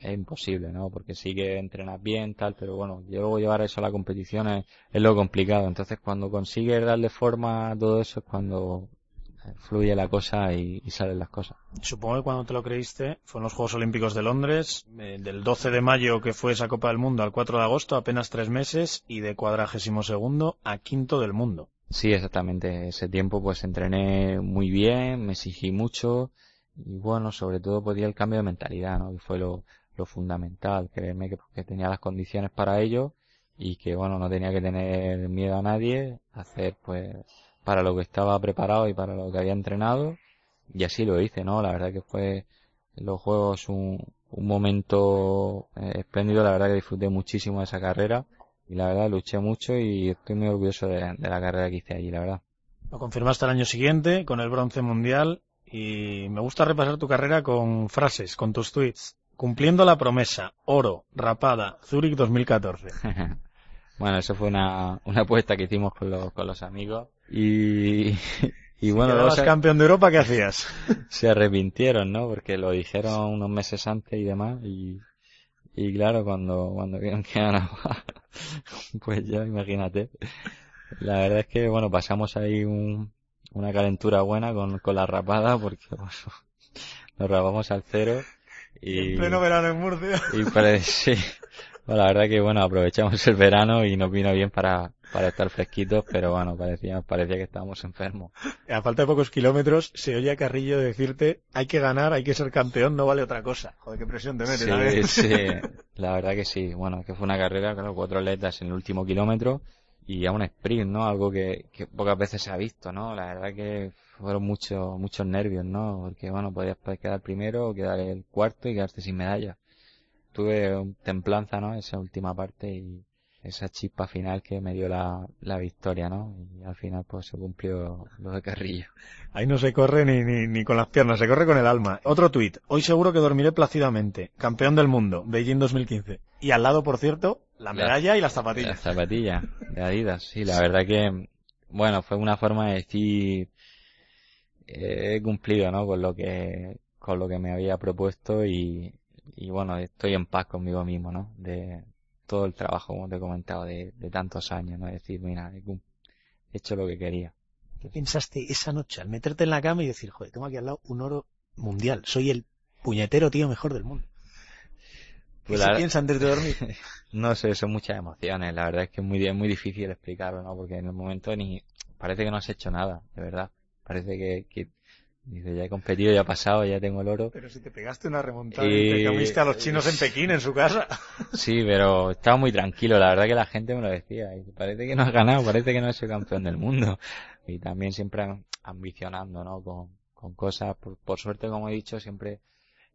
es imposible, ¿no? Porque sí que entrenas bien, tal, pero bueno, luego llevar eso a la competición es, es lo complicado. Entonces cuando consigues darle forma a todo eso es cuando fluye la cosa y, salen las cosas. Supongo que cuando te lo creíste fueron los Juegos Olímpicos de Londres, eh, del 12 de mayo que fue esa Copa del Mundo al 4 de agosto, apenas tres meses, y de cuadragésimo segundo a quinto del mundo. Sí, exactamente. Ese tiempo pues entrené muy bien, me exigí mucho y bueno, sobre todo podía el cambio de mentalidad, ¿no? Que fue lo, lo fundamental, creerme que, que tenía las condiciones para ello y que bueno, no tenía que tener miedo a nadie, hacer pues para lo que estaba preparado y para lo que había entrenado y así lo hice, ¿no? La verdad que fue los juegos un, un momento eh, espléndido, la verdad que disfruté muchísimo de esa carrera y la verdad luché mucho y estoy muy orgulloso de, de la carrera que hice allí, la verdad. Lo confirmaste el año siguiente con el bronce mundial y me gusta repasar tu carrera con frases, con tus tweets. Cumpliendo la promesa, oro, rapada, Zurich 2014. bueno, eso fue una, una apuesta que hicimos con los, con los amigos y, Y bueno, Si campeón de Europa, ¿qué hacías? se arrepintieron, ¿no? Porque lo dijeron unos meses antes y demás. Y, y claro, cuando, cuando vieron que ganaba, pues ya imagínate. La verdad es que, bueno, pasamos ahí un, una calentura buena con, con la rapada porque bueno, nos rapamos al cero. Y, En pleno verano en Murcia. y sí. Bueno, la verdad que bueno, aprovechamos el verano y nos vino bien para, para estar fresquitos, pero bueno, parecía, parecía que estábamos enfermos. A falta de pocos kilómetros, se oye a Carrillo decirte, hay que ganar, hay que ser campeón, no vale otra cosa. Joder, qué presión te metes, Sí, sí, la verdad que sí. Bueno, que fue una carrera, claro, cuatro atletas en el último kilómetro y a un sprint, ¿no? Algo que, que pocas veces se ha visto, ¿no? La verdad que fueron muchos, muchos nervios, ¿no? Porque bueno, podías quedar primero o quedar el cuarto y quedarte sin medalla. Tuve templanza, ¿no? Esa última parte y esa chispa final que me dio la, la victoria, ¿no? Y al final pues se cumplió lo de Carrillo. Ahí no se corre ni, ni, ni con las piernas, se corre con el alma. Otro tuit. Hoy seguro que dormiré plácidamente. Campeón del mundo, Beijing 2015. Y al lado, por cierto, la La- medalla y las La zapatillas. zapatilla de Adidas, sí, la verdad que, bueno, fue una forma de decir, eh, he cumplido, ¿no? Con lo que, con lo que me había propuesto y, y bueno, estoy en paz conmigo mismo, ¿no? De todo el trabajo, como te he comentado, de, de tantos años, ¿no? Decir, mira, he, cum- he hecho lo que quería. ¿Qué pensaste esa noche al meterte en la cama y decir, joder, tengo aquí al lado un oro mundial, soy el puñetero tío mejor del mundo? ¿Qué Pues se la- piensa antes de dormir? No sé, son muchas emociones. La verdad es que es muy, es muy difícil explicarlo, ¿no? Porque en el momento ni, parece que no has hecho nada, de verdad. Parece que, que, dice, ya he competido, ya he pasado, ya tengo el oro. Pero si te pegaste una remontada Y- te comiste a los chinos en Pekín, en su casa. Sí, pero estaba muy tranquilo. La verdad que la gente me lo decía. Y parece que no has ganado, parece que no has sido campeón del mundo. Y también siempre am- ambicionando, ¿no? Con, con cosas. Por, por suerte, como he dicho, siempre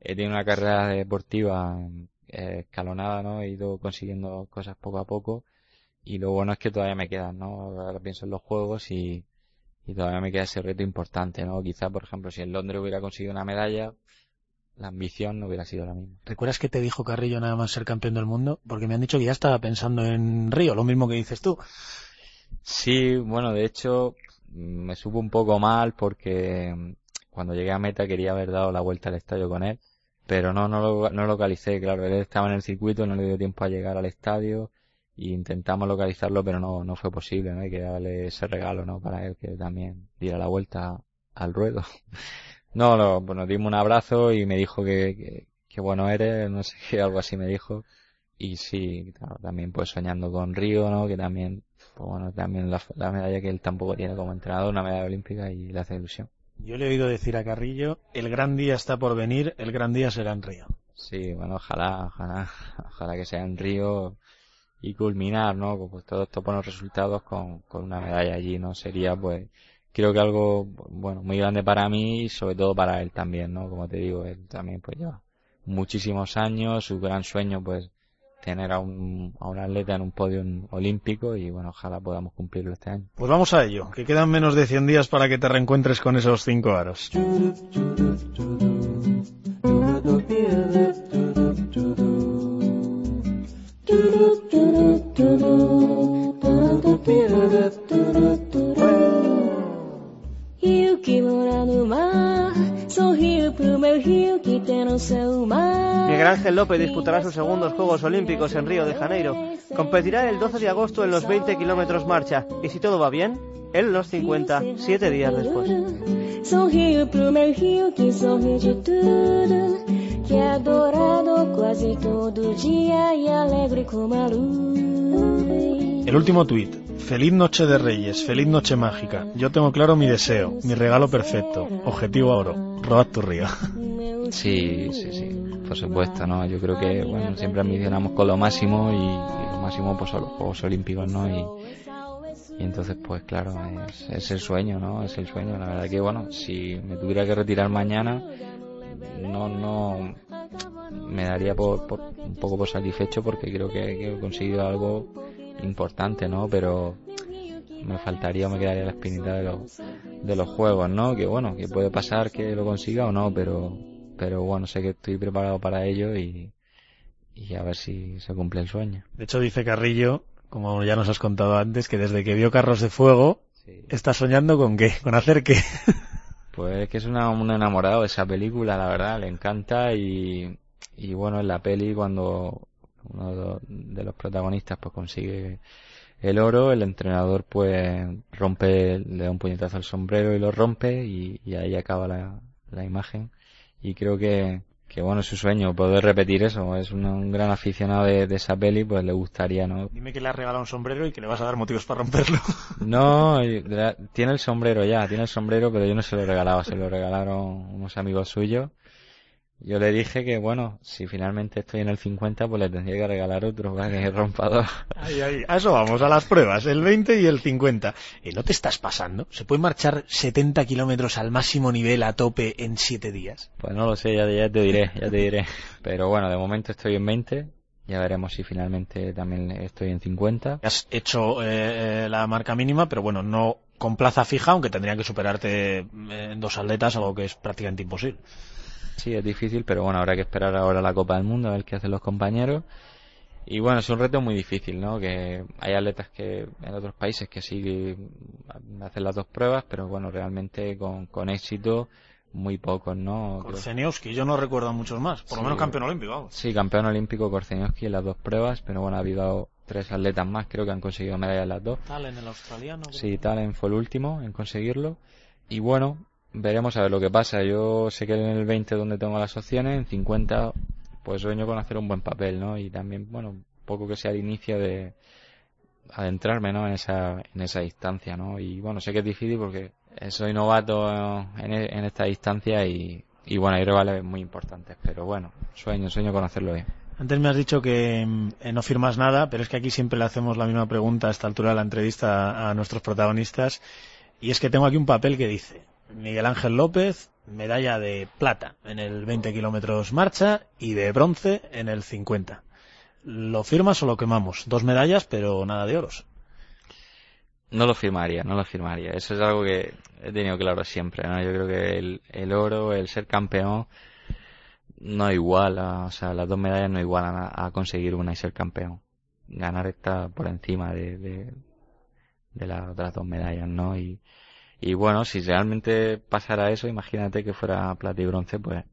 he tenido una carrera deportiva eh, escalonada, ¿no? He ido consiguiendo cosas poco a poco. Y lo bueno es que todavía me quedan, ¿no? Ahora pienso en los juegos y, y todavía me queda ese reto importante, ¿no? Quizá, por ejemplo, si en Londres hubiera conseguido una medalla, la ambición no hubiera sido la misma. ¿Recuerdas que te dijo Carrillo nada más ser campeón del mundo? Porque me han dicho que ya estaba pensando en Río, lo mismo que dices tú. Sí, bueno, de hecho me supo un poco mal porque cuando llegué a meta quería haber dado la vuelta al estadio con él, pero no, no lo, no lo localicé, claro, él estaba en el circuito, no le dio tiempo a llegar al estadio e intentamos localizarlo, pero no, no fue posible, ¿no? Y quería darle ese regalo, ¿no? Para él que también diera la vuelta al ruedo. No, no, pues nos dimos un abrazo y me dijo que, que, que bueno eres, no sé qué, algo así me dijo. Y sí, claro, también pues soñando con Río, ¿no? Que también, pues bueno, también la, la medalla que él tampoco tiene como entrenador, una medalla olímpica y le hace ilusión. Yo le he oído decir a Carrillo, el gran día está por venir, el gran día será en Río. Sí, bueno, ojalá, ojalá, ojalá que sea en Río y culminar, ¿no? Pues todos estos buenos resultados con, con una medalla allí, ¿no? Sería pues, creo que algo, bueno, muy grande para mí y sobre todo para él también, ¿no? Como te digo, él también pues lleva muchísimos años, su gran sueño pues tener a un, a un atleta en un podio olímpico y bueno, ojalá podamos cumplirlo este año. Pues vamos a ello, que quedan menos de 100 días para que te reencuentres con esos cinco aros. Miguel Ángel López disputará sus segundos Juegos Olímpicos en Río de Janeiro. Competirá el 12 de agosto en los 20 kilómetros marcha y si todo va bien, él los 50, siete días después. Sorriu pro meu rio que sorriu de tudo, que é adorado quase todo dia e alegre como a luz. El último tuit. Feliz noche de Reyes, feliz noche mágica. Yo tengo claro mi deseo, mi regalo perfecto. Objetivo oro. Robad tu río. Sí, sí, sí, por supuesto, ¿no? Yo creo que, bueno, siempre ambicionamos con lo máximo y, y lo máximo pues son los Juegos Olímpicos, ¿no? Y, y entonces, pues claro, es, es el sueño, ¿no? Es el sueño. La verdad que, bueno, si me tuviera que retirar mañana, no, no, me daría por, por- un poco por satisfecho porque creo que, que he conseguido algo importante, ¿no? Pero me faltaría o me quedaría la espinita de los, de los juegos, ¿no? Que bueno, que puede pasar que lo consiga o no, pero, pero bueno, sé que estoy preparado para ello y, y a ver si se cumple el sueño. De hecho, dice Carrillo, como ya nos has contado antes, que desde que vio Carros de Fuego, sí. ¿Estás soñando con qué? ¿Con hacer qué? Pues es que es una, un enamorado de esa película, la verdad, le encanta y, y bueno, en la peli cuando uno de los protagonistas pues consigue el oro, el entrenador pues rompe, le da un puñetazo al sombrero y lo rompe y, y ahí acaba la, la imagen y creo que, que bueno, es su sueño poder repetir eso. Es un, un gran aficionado de, de, esa peli, pues le gustaría, ¿no? Dime que le has regalado un sombrero y que le vas a dar motivos para romperlo. No, tiene el sombrero ya, tiene el sombrero, pero yo no se lo regalaba, se lo regalaron unos amigos suyos yo le dije que, bueno, si finalmente estoy en el 50, pues le tendría que regalar otro para que rompa dos. Ahí, ahí. A eso vamos, a las pruebas, el 20 y el 50. ¿Y no te estás pasando? ¿Se puede marchar 70 kilómetros al máximo nivel a tope en 7 días? Pues no lo sé, ya, ya te diré, ya te diré. Pero bueno, de momento estoy en 20. Ya veremos si finalmente también estoy en 50. Has hecho eh, la marca mínima, pero bueno, no con plaza fija, aunque tendrían que superarte en dos atletas, algo que es prácticamente imposible. Sí, es difícil, pero bueno, habrá que esperar ahora la Copa del Mundo a ver qué hacen los compañeros. Y bueno, es un reto muy difícil, ¿no? Que hay atletas que en otros países que sí hacen las dos pruebas, pero bueno, realmente con, con éxito muy pocos, ¿no? Korzeniowski, yo no recuerdo muchos más, por sí, lo menos campeón olímpico. Vamos. Sí, campeón olímpico Korzeniowski en las dos pruebas, pero bueno, ha habido tres atletas más, creo que han conseguido medallas las dos. Talen, el australiano. Sí, Talen fue el último en conseguirlo. Y bueno, veremos a ver lo que pasa. Yo sé que en el 20 donde tengo las opciones, en 50 pues sueño con hacer un buen papel, ¿no? Y también, bueno, poco que sea el inicio de adentrarme, ¿no? En esa, en esa distancia, ¿no? Y bueno, sé que es difícil porque soy novato en, en esta distancia y, y bueno, hay rivales muy importantes, pero bueno, sueño, sueño con hacerlo bien. Antes me has dicho que eh, no firmas nada, pero es que aquí siempre le hacemos la misma pregunta a esta altura de la entrevista a nuestros protagonistas. Y es que tengo aquí un papel que dice, Miguel Ángel López, medalla de plata en el 20 kilómetros marcha y de bronce en el 50. ¿Lo firmas o lo quemamos? Dos medallas, pero nada de oros. No lo firmaría, no lo firmaría. Eso es algo que he tenido claro siempre, ¿no? Yo creo que el, oro, el ser campeón, no iguala, o sea, las dos medallas no igualan a, conseguir una y ser campeón. Ganar está por encima de, de, de las otras dos medallas, ¿no? Y, y bueno, si realmente pasara eso, imagínate que fuera plata y bronce, pues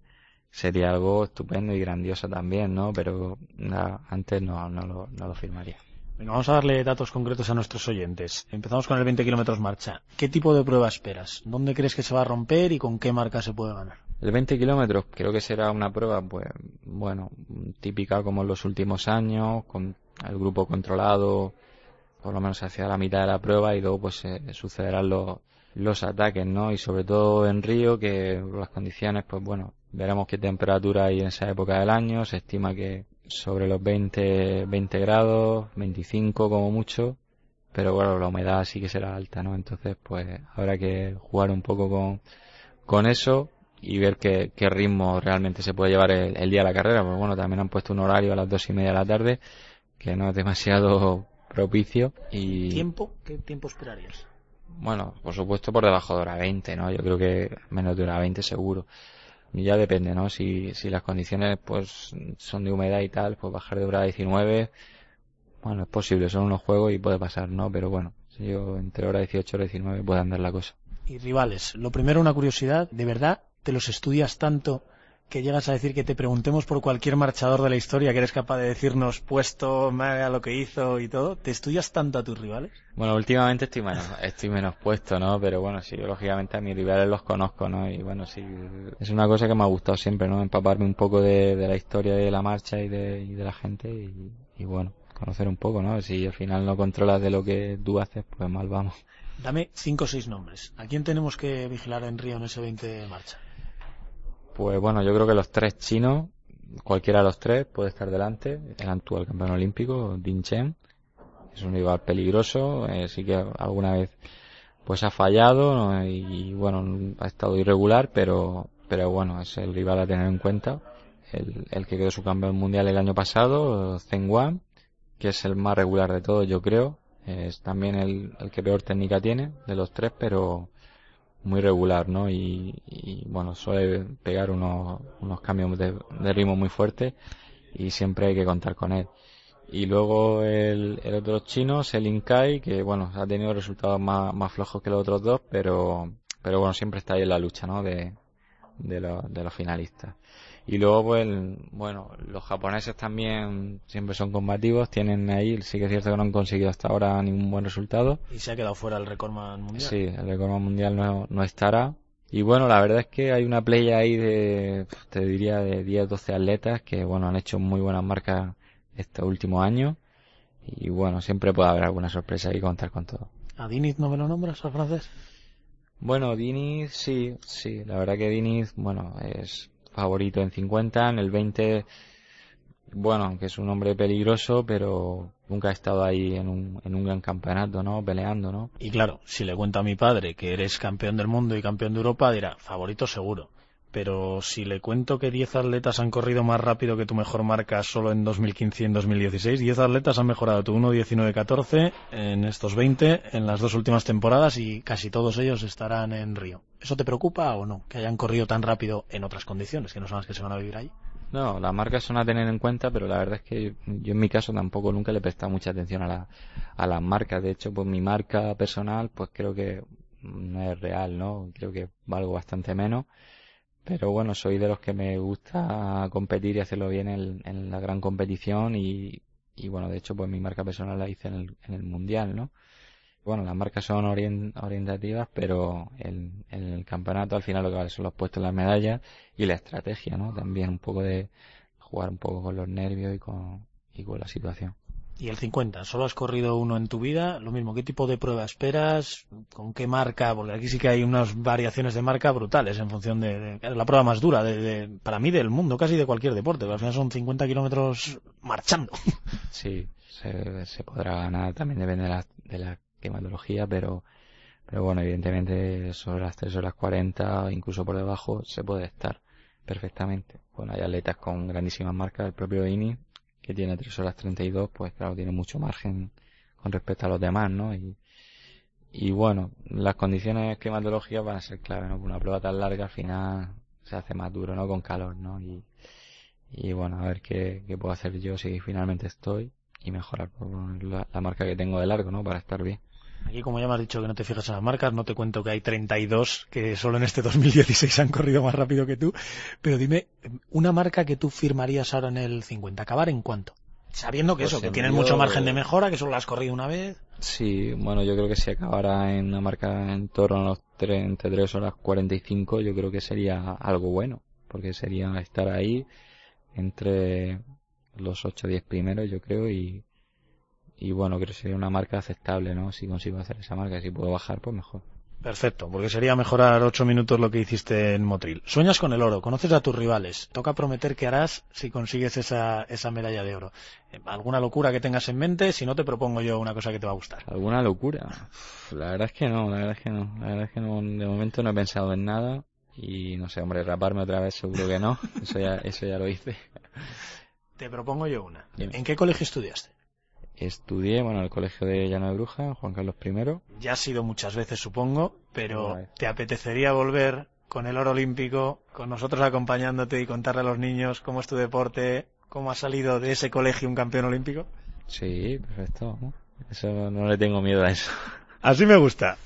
sería algo estupendo y grandioso también, ¿no? Pero antes no, no, lo, no lo firmaría. Venga, vamos a darle datos concretos a nuestros oyentes. Empezamos con el 20 kilómetros marcha. ¿Qué tipo de prueba esperas? ¿Dónde crees que se va a romper y con qué marca se puede ganar? El 20 kilómetros creo que será una prueba, pues, bueno, típica como en los últimos años, con el grupo controlado, por lo menos hacia la mitad de la prueba y luego pues eh, sucederán los, los ataques, ¿no? Y sobre todo en Río, que las condiciones, pues bueno, veremos qué temperatura hay en esa época del año. Se estima que sobre los 20, 20 grados, 25 como mucho. Pero bueno, la humedad sí que será alta, ¿no? Entonces, pues habrá que jugar un poco con, con eso y ver qué, qué ritmo realmente se puede llevar el, día de la carrera. Pues bueno, también han puesto un horario a las dos y media de la tarde, que no es demasiado propicio. Y... ¿Tiempo? ¿Qué tiempo esperarías? Bueno, por supuesto por debajo de hora 20, ¿no? Yo creo que menos de hora 20 seguro. Y ya depende, ¿no? Si, si las condiciones pues son de humedad y tal, pues bajar de hora 19, bueno, es posible, son unos juegos y puede pasar, ¿no? Pero bueno, si yo entre hora 18 y hora 19 puede andar la cosa. Y rivales, lo primero una curiosidad, ¿de verdad te los estudias tanto que llegas a decir que te preguntemos por cualquier marchador de la historia que eres capaz de decirnos puesto, maga, lo que hizo y todo? ¿Te estudias tanto a tus rivales? Bueno, últimamente estoy menos, estoy menos puesto, ¿no? Pero bueno, sí, lógicamente a mis rivales los conozco, ¿no? Y bueno, sí, es una cosa que me ha gustado siempre, ¿no? Empaparme un poco de, de la historia de la marcha y de, y de la gente y, y bueno, conocer un poco, ¿no? Si al final no controlas de lo que tú haces, pues mal vamos. Dame cinco o seis nombres. ¿A quién tenemos que vigilar en Río en ese 20 de marcha? Pues bueno, yo creo que los tres chinos, cualquiera de los tres puede estar delante. El actual campeón olímpico, Din Chen, es un rival peligroso, eh, sí que alguna vez pues ha fallado y, bueno, ha estado irregular, pero, pero bueno, es el rival a tener en cuenta. El, el que quedó su campeón mundial el año pasado, Zheng Wan, que es el más regular de todos, yo creo. Es también el, el que peor técnica tiene de los tres, pero, muy regular, ¿no? Y, y bueno, suele pegar unos, unos cambios de, de, ritmo muy fuertes y siempre hay que contar con él. Y luego el, el otro chino, Selin Kai, que bueno, ha tenido resultados más, más flojos que los otros dos, pero, pero bueno, siempre está ahí en la lucha, ¿no? De, de, los, de los finalistas. Y luego, pues, bueno, los japoneses también siempre son combativos, tienen ahí, sí que es cierto que no han conseguido hasta ahora ningún buen resultado. Y se ha quedado fuera el recordman mundial. Sí, el recordman mundial no, no estará. Y bueno, la verdad es que hay una playa ahí de, te diría, de 10, 12 atletas que, bueno, han hecho muy buenas marcas estos últimos años. Y bueno, siempre puede haber alguna sorpresa y contar con todo. ¿A Diniz no me lo nombras al francés? Bueno, Diniz, sí, sí. La verdad que Diniz, bueno, es favorito en 50, en el 20, bueno, aunque es un hombre peligroso, pero nunca ha estado ahí en un, en un gran campeonato, ¿no? Peleando, ¿no? Y claro, si le cuento a mi padre que eres campeón del mundo y campeón de Europa, dirá, favorito seguro. Pero si le cuento que 10 atletas han corrido más rápido que tu mejor marca solo en 2015 y en 2016, 10 atletas han mejorado tu 1.19.14 en estos 20 en las dos últimas temporadas y casi todos ellos estarán en Río. ¿Eso te preocupa o no? Que hayan corrido tan rápido en otras condiciones, que no son las que se van a vivir ahí. No, las marcas son a tener en cuenta, pero la verdad es que yo en mi caso tampoco nunca le he prestado mucha atención a, la, a las marcas. De hecho, pues mi marca personal, pues creo que no es real, ¿no? Creo que valgo bastante menos. Pero bueno, soy de los que me gusta competir y hacerlo bien en, la gran competición y, y, bueno, de hecho, pues mi marca personal la hice en el, en el mundial, ¿no? Bueno, las marcas son orient, orientativas, pero en, en, el campeonato al final lo que vale son los puestos en las medallas y la estrategia, ¿no? También un poco de jugar un poco con los nervios y con, y con la situación. Y el 50, solo has corrido uno en tu vida, lo mismo, ¿qué tipo de prueba esperas? ¿Con qué marca? Porque aquí sí que hay unas variaciones de marca brutales en función de, de la prueba más dura, de, para mí del mundo, casi de cualquier deporte, al final son 50 kilómetros marchando. Sí, se, se, podrá ganar, también depende de la, de la climatología, pero, pero bueno, evidentemente sobre las 3 horas 40, incluso por debajo, se puede estar perfectamente. Bueno, hay atletas con grandísimas marcas, el propio Ini, que tiene 3 horas 32, pues claro, tiene mucho margen con respecto a los demás, ¿no? Y, y bueno, las condiciones climatológicas van a ser clave, ¿no? Una prueba tan larga al final se hace más duro, ¿no? Con calor, ¿no? Y, y bueno, a ver qué, qué puedo hacer yo si finalmente estoy y mejorar por la, la marca que tengo de largo, ¿no? Para estar bien. Aquí, como ya me has dicho que no te fijas en las marcas, no te cuento que hay 32 que solo en este 2016 han corrido más rápido que tú. Pero dime, una marca que tú firmarías ahora en el 50, ¿acabar en cuánto? Sabiendo que pues eso, que tienes mucho margen de mejora, que solo la has corrido una vez. Sí, bueno, yo creo que si acabara en una marca en torno a los 3, entre 3 horas 45, yo creo que sería algo bueno. Porque sería estar ahí entre los 8 o 10 primeros, yo creo, y, y bueno, creo que sería una marca aceptable, ¿no? Si consigo hacer esa marca, si puedo bajar, pues mejor. Perfecto, porque sería mejorar ocho minutos lo que hiciste en Motril. Sueñas con el oro, conoces a tus rivales. Toca prometer qué harás si consigues esa, esa medalla de oro. ¿Alguna locura que tengas en mente? Si no, te propongo yo una cosa que te va a gustar. ¿Alguna locura? La verdad es que no, la verdad es que no. La verdad es que no, de momento no he pensado en nada. Y no sé, hombre, raparme otra vez seguro que no. Eso ya, eso ya lo hice. Te propongo yo una. Dime. ¿En qué colegio estudiaste? Estudié, bueno, en el colegio de Llano de Bruja, Juan Carlos I. Ya has sido muchas veces, supongo, pero ¿te apetecería volver con el oro olímpico, con nosotros acompañándote y contarle a los niños cómo es tu deporte, cómo ha salido de ese colegio un campeón olímpico? Sí, perfecto. Eso no le tengo miedo a eso. Así me gusta.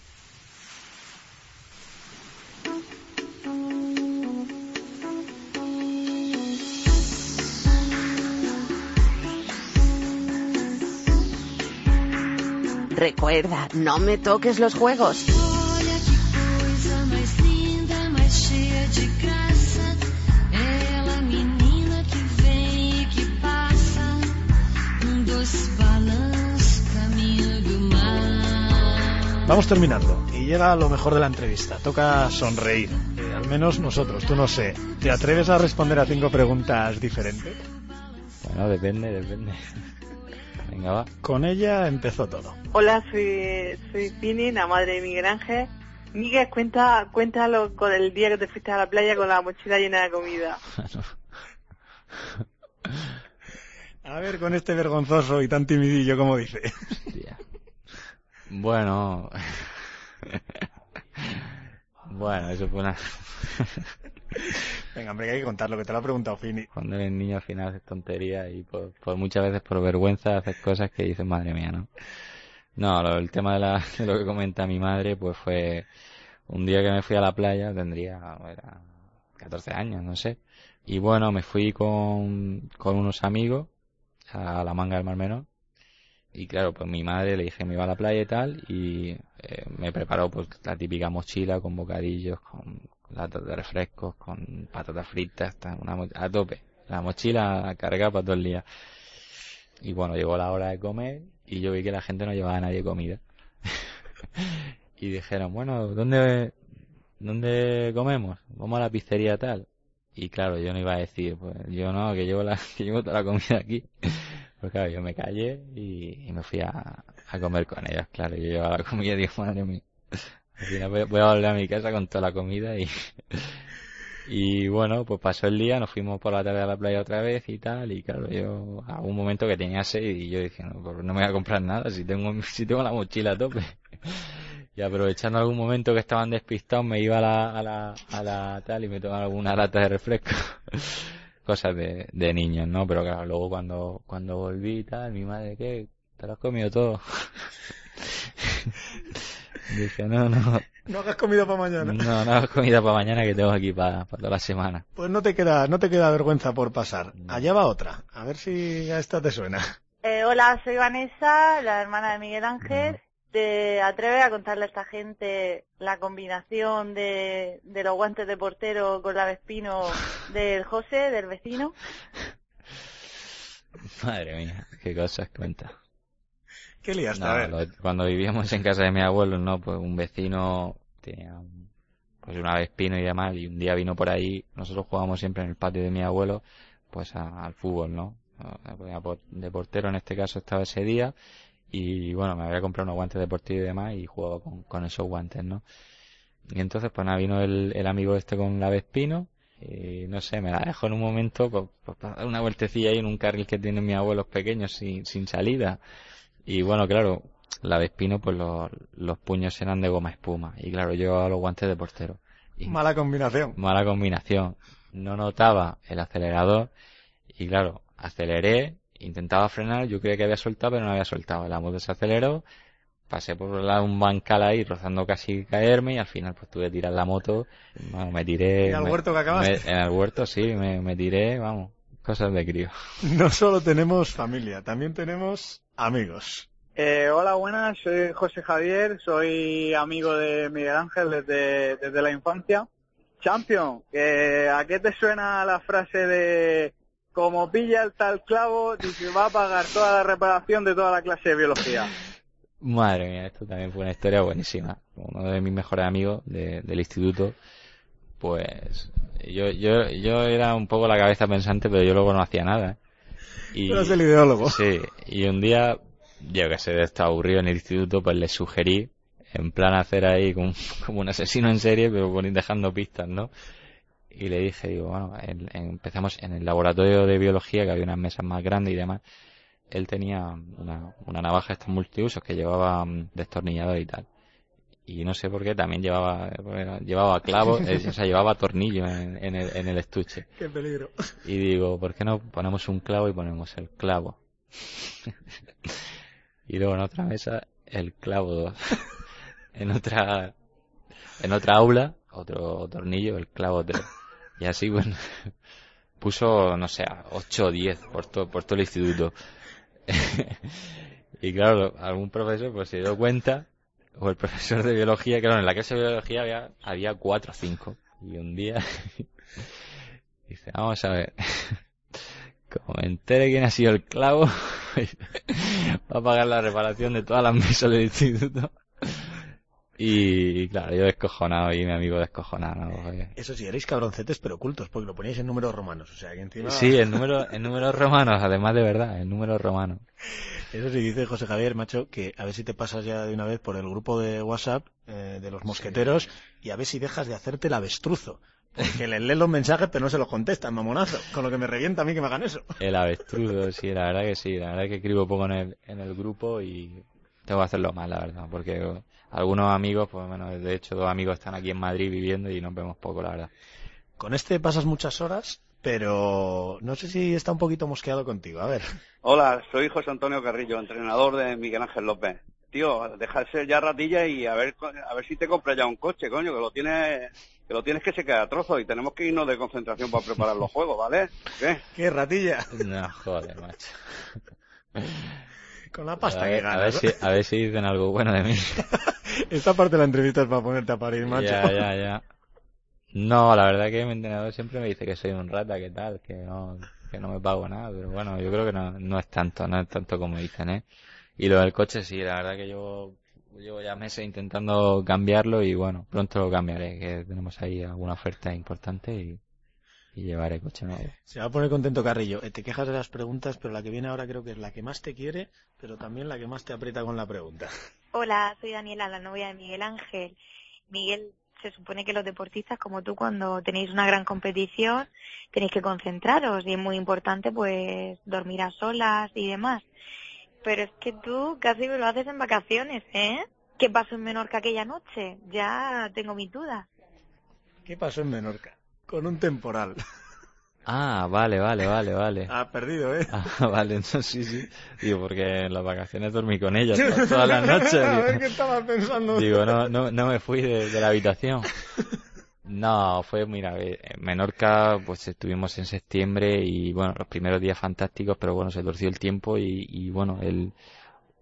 Recuerda, no me toques los juegos. Vamos terminando y llega lo mejor de la entrevista. Toca sonreír. Eh, al menos nosotros, tú no sé. ¿Te atreves a responder a cinco preguntas diferentes? Bueno, depende, depende. Venga, va. Con ella empezó todo. Hola, soy, soy Pini, la madre de Miguel Ángel. Miguel, cuenta, cuéntalo con el día que te fuiste a la playa con la mochila llena de comida. a ver, con este vergonzoso y tan timidillo como dice. Hostia. Bueno. bueno, eso fue una... Venga, hombre, que hay que contarlo, que te lo ha preguntado Fini. Cuando eres niño al final haces tonterías y por, muchas veces por vergüenza haces cosas que dices, madre mía, ¿no? No, lo- el tema de, la, de lo que comenta mi madre, pues fue un día que me fui a la playa, tendría era 14 años, no sé. Y bueno, me fui con, con unos amigos a la manga del Mar Menor. Y claro, pues mi madre le dije me iba a la playa y tal, y eh, me preparó pues la típica mochila con bocadillos, con latas de refrescos, con patatas fritas, ta- una a tope. La mochila cargada para todo el día. Y bueno, llegó la hora de comer y yo vi que la gente no llevaba a nadie comida. y dijeron, bueno, ¿dónde, ¿dónde comemos? Vamos a la pizzería tal. Y claro, yo no iba a decir, pues yo no, que llevo, la, que llevo toda la comida aquí. Pues claro, yo me callé y, y me fui a, a comer con ellos. Claro, yo llevaba la comida y digo, madre mía. Al final voy, a volver a mi casa con toda la comida y, y bueno, pues pasó el día, nos fuimos por la tarde a la playa otra vez y tal, y claro, yo a un momento que tenía sed y yo dije, no, pues no me voy a comprar nada si tengo, si tengo la mochila a tope. Y aprovechando algún momento que estaban despistados me iba a la, a la, a la tal y me tomaba alguna lata de refresco. Cosas de, de niños, ¿no? Pero claro, luego cuando, cuando volví y tal, mi madre, ¿qué? ¿Te lo has comido todo? Dije, no, no, No hagas comida para mañana. no, no hago comida para mañana que tengo aquí para, para toda la semana. Pues no te queda, no te queda vergüenza por pasar. Allá va otra. A ver si a esta te suena. Eh, hola, soy Vanessa, la hermana de Miguel Ángel. ¿Te atreves a contarle a esta gente la combinación de, de los guantes de portero con la vespino del José, del vecino? Madre mía, qué cosas cuenta. ¿Qué liaste? No, a ver. lo- cuando vivíamos en casa de mi abuelo, no, pues un vecino tenía un- pues una vespino y demás, y un día vino por ahí, nosotros jugábamos siempre en el patio de mi abuelo, pues a- al fútbol, ¿no? De portero en este caso estaba ese día, y bueno, me había comprado unos guantes deportivos y demás, y jugaba con, con esos guantes, ¿no? Y entonces, pues nada, vino el, el amigo este con la vespino, y no sé, me la dejó en un momento, pues, pues, para dar una vueltecilla ahí en un carril que tienen mis abuelos pequeños sin, sin salida. Y bueno, claro, la Vespino, pues los, los puños eran de goma espuma. Y claro, yo llevaba los guantes de portero. Y Mala combinación. mala combinación. No notaba el acelerador. Y claro, aceleré, intentaba frenar, yo creía que había soltado, pero no había soltado. La moto se aceleró, pasé por un bancal ahí, rozando casi caerme, y al final pues tuve que tirar la moto. Bueno, me tiré. ¿Y al me- huerto que acabaste? me- en el huerto, sí, me, me tiré, vamos, cosas de crío. No solo tenemos familia, también tenemos amigos. Eh, hola, buenas, soy José Javier, soy amigo de Miguel Ángel desde, desde la infancia. Champion, que ¿a qué te suena la frase de como pilla el tal clavo, dice va a pagar toda la reparación de toda la clase de biología? Madre mía, esto también fue una historia buenísima. Uno de mis mejores amigos de- del instituto, pues yo, yo, yo era un poco la cabeza pensante, pero yo luego no hacía nada. Y, Tú eres el ideólogo. Sí, y un día, yo que sé, estaba aburrido en el instituto, pues le sugerí, en plan hacer ahí como, como un asesino en serie, pero poni- dejando pistas, ¿no? Y le dije, digo, bueno, en- en- empezamos en el laboratorio de biología, que había unas mesas más grandes y demás. Él tenía una, una navaja estos multiusos que llevaba mm, destornillador y tal. Y no sé por qué también llevaba, llevaba clavos, eh, o sea, llevaba tornillos en, en el, en el estuche. Qué peligro. Y digo, ¿por qué no ponemos un clavo y ponemos el clavo? y luego en otra mesa, el clavo 2. en otra, en otra aula, otro tornillo, el clavo 3. Y así, bueno, puso, no sé, 8 o 10 por todo, por todo el instituto. y claro, algún profesor pues se dio cuenta, o el profesor de biología, claro, en la clase de biología había, había 4 o 5. Y un día, dice, vamos a ver, como me entere quién ha sido el clavo, va a pagar la reparación de todas las mesas del instituto. Y, claro, yo descojonado y mi amigo descojonado. Eso sí, erais cabroncetes pero ocultos, porque lo poníais en números romanos. O sea, que encima... Sí, en números, en números romanos, además de verdad, en números romanos. Eso sí, dice José Javier, macho, que a ver si te pasas ya de una vez por el grupo de WhatsApp eh, de los mosqueteros y a ver si dejas de hacerte el avestruzo. Porque les lees los mensajes pero no se los contestan, mamonazo. Con lo que me revienta a mí que me hagan eso. El avestrudo, sí, la verdad que sí, la verdad que escribo poco en el, en el grupo y tengo que hacerlo más, la verdad, porque algunos amigos, pues bueno, de hecho dos amigos están aquí en Madrid viviendo y nos vemos poco, la verdad. Con este pasas muchas horas, pero no sé si está un poquito mosqueado contigo. A ver. Hola, soy José Antonio Carrillo, entrenador de Miguel Ángel López. Tío, deja de ser ya ratilla y a ver, a ver si te compras ya un coche, coño, que lo tienes, que lo tienes que se queda a trozos y tenemos que irnos de concentración para preparar los juegos, ¿vale? ¿Qué? ¿Qué ratilla? No, joder, macho. Con la pasta a que ver, a ver ganas. si, a ver si dicen algo bueno de mí. Esta parte de la entrevista es para ponerte a parir, macho. Ya, ya, ya. No, la verdad que mi entrenador siempre me dice que soy un rata, que tal, que no, que no me pago nada, pero bueno, yo creo que no, no es tanto, no es tanto como dicen, ¿eh? Y lo del coche sí, la verdad que yo llevo ya meses intentando cambiarlo y bueno, pronto lo cambiaré, que tenemos ahí alguna oferta importante y, y llevaré coche nuevo. Se va a poner contento Carrillo. Eh, Te quejas de las preguntas, pero la que viene ahora creo que es la que más te quiere, pero también la que más te aprieta con la pregunta. Hola, soy Daniela, la novia de Miguel Ángel. Miguel, se supone que los deportistas como tú cuando tenéis una gran competición tenéis que concentraros y es muy importante pues dormir a solas y demás. Pero es que tú casi me lo haces en vacaciones, ¿eh? ¿Qué pasó en Menorca aquella noche? Ya tengo mis dudas. ¿Qué pasó en Menorca? Con un temporal. Ah, vale, vale, vale, vale. Ha perdido, ¿eh? Ah, vale, entonces sí, sí. Digo, porque en las vacaciones dormí con ella to- todas las noches. A Digo. ver qué estabas pensando. Digo, no, no, no me fui de, de la habitación. No, fue, mira, eh, en Menorca, pues estuvimos en septiembre y bueno, los primeros días fantásticos, pero bueno, se torció el tiempo y, y bueno, el,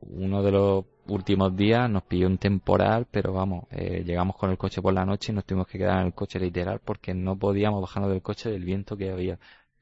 uno de los últimos días nos pilló un temporal, pero vamos, eh, llegamos con el coche por la noche y nos tuvimos que quedar en el coche literal porque no podíamos bajarnos del coche del viento que había.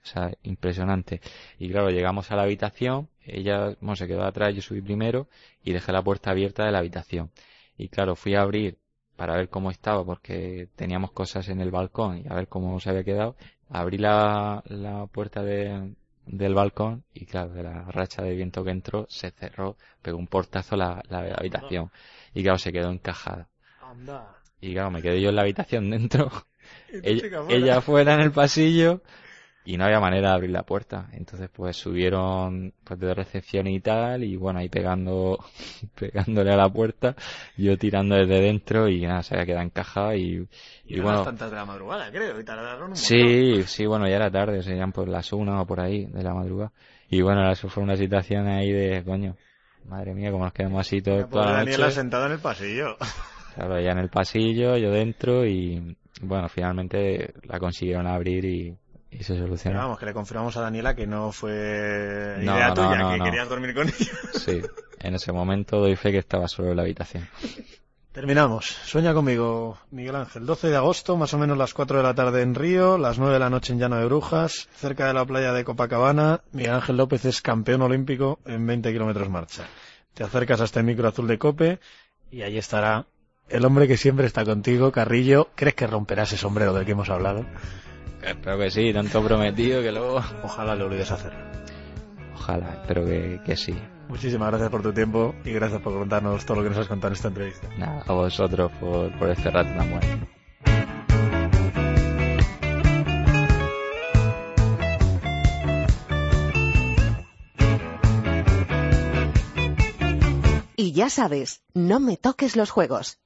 O sea, impresionante. Y claro, llegamos a la habitación, ella, bueno, se quedó atrás, yo subí primero y dejé la puerta abierta de la habitación. Y claro, fui a abrir para ver cómo estaba porque teníamos cosas en el balcón y a ver cómo se había quedado. Abrí la, la puerta de, del balcón y claro, de la racha de viento que entró se cerró, pegó un portazo la, la habitación y claro, se quedó encajada. Anda. Y claro, me quedé yo en la habitación dentro, ella fuera en el pasillo y no había manera de abrir la puerta. Entonces pues subieron pues de recepción y tal y bueno, ahí pegando, pegándole a la puerta, yo tirando desde dentro y nada, se había quedado encajada y, Y, bueno, tantas de la madrugada, creo, y tardaron un montón. Sí, sí, bueno, ya era tarde, serían por las una o por ahí de la madrugada. Y bueno, eso fue una situación ahí de, coño, madre mía, como nos quedamos así todo, toda pobre la Daniela noche. sentada en el pasillo. Claro, ella en el pasillo, yo dentro y bueno, finalmente la consiguieron abrir y, y se Pero solucionó. vamos, que le confirmamos a Daniela que no fue No, idea no, tuya, no, que no. querías dormir con ella. Sí, en ese momento doy fe que estaba solo en la habitación. Terminamos. Sueña conmigo, Miguel Ángel. 12 de agosto, más o menos las 4 de la tarde en Río, las 9 de la noche en Llano de Brujas, cerca de la playa de Copacabana. Miguel Ángel López es campeón olímpico en 20 kilómetros marcha. Te acercas a este micro azul de Cope y allí estará el hombre que siempre está contigo, Carrillo. ¿Crees que romperá ese sombrero del que hemos hablado? Espero que sí, tanto prometido que luego... Ojalá lo olvides hacer. Ojalá, espero que, que sí. Muchísimas gracias por tu tiempo y gracias por contarnos todo lo que nos has contado en esta entrevista. Nada, a vosotros por, por este rato tan bueno. Y ya sabes, no me toques los juegos.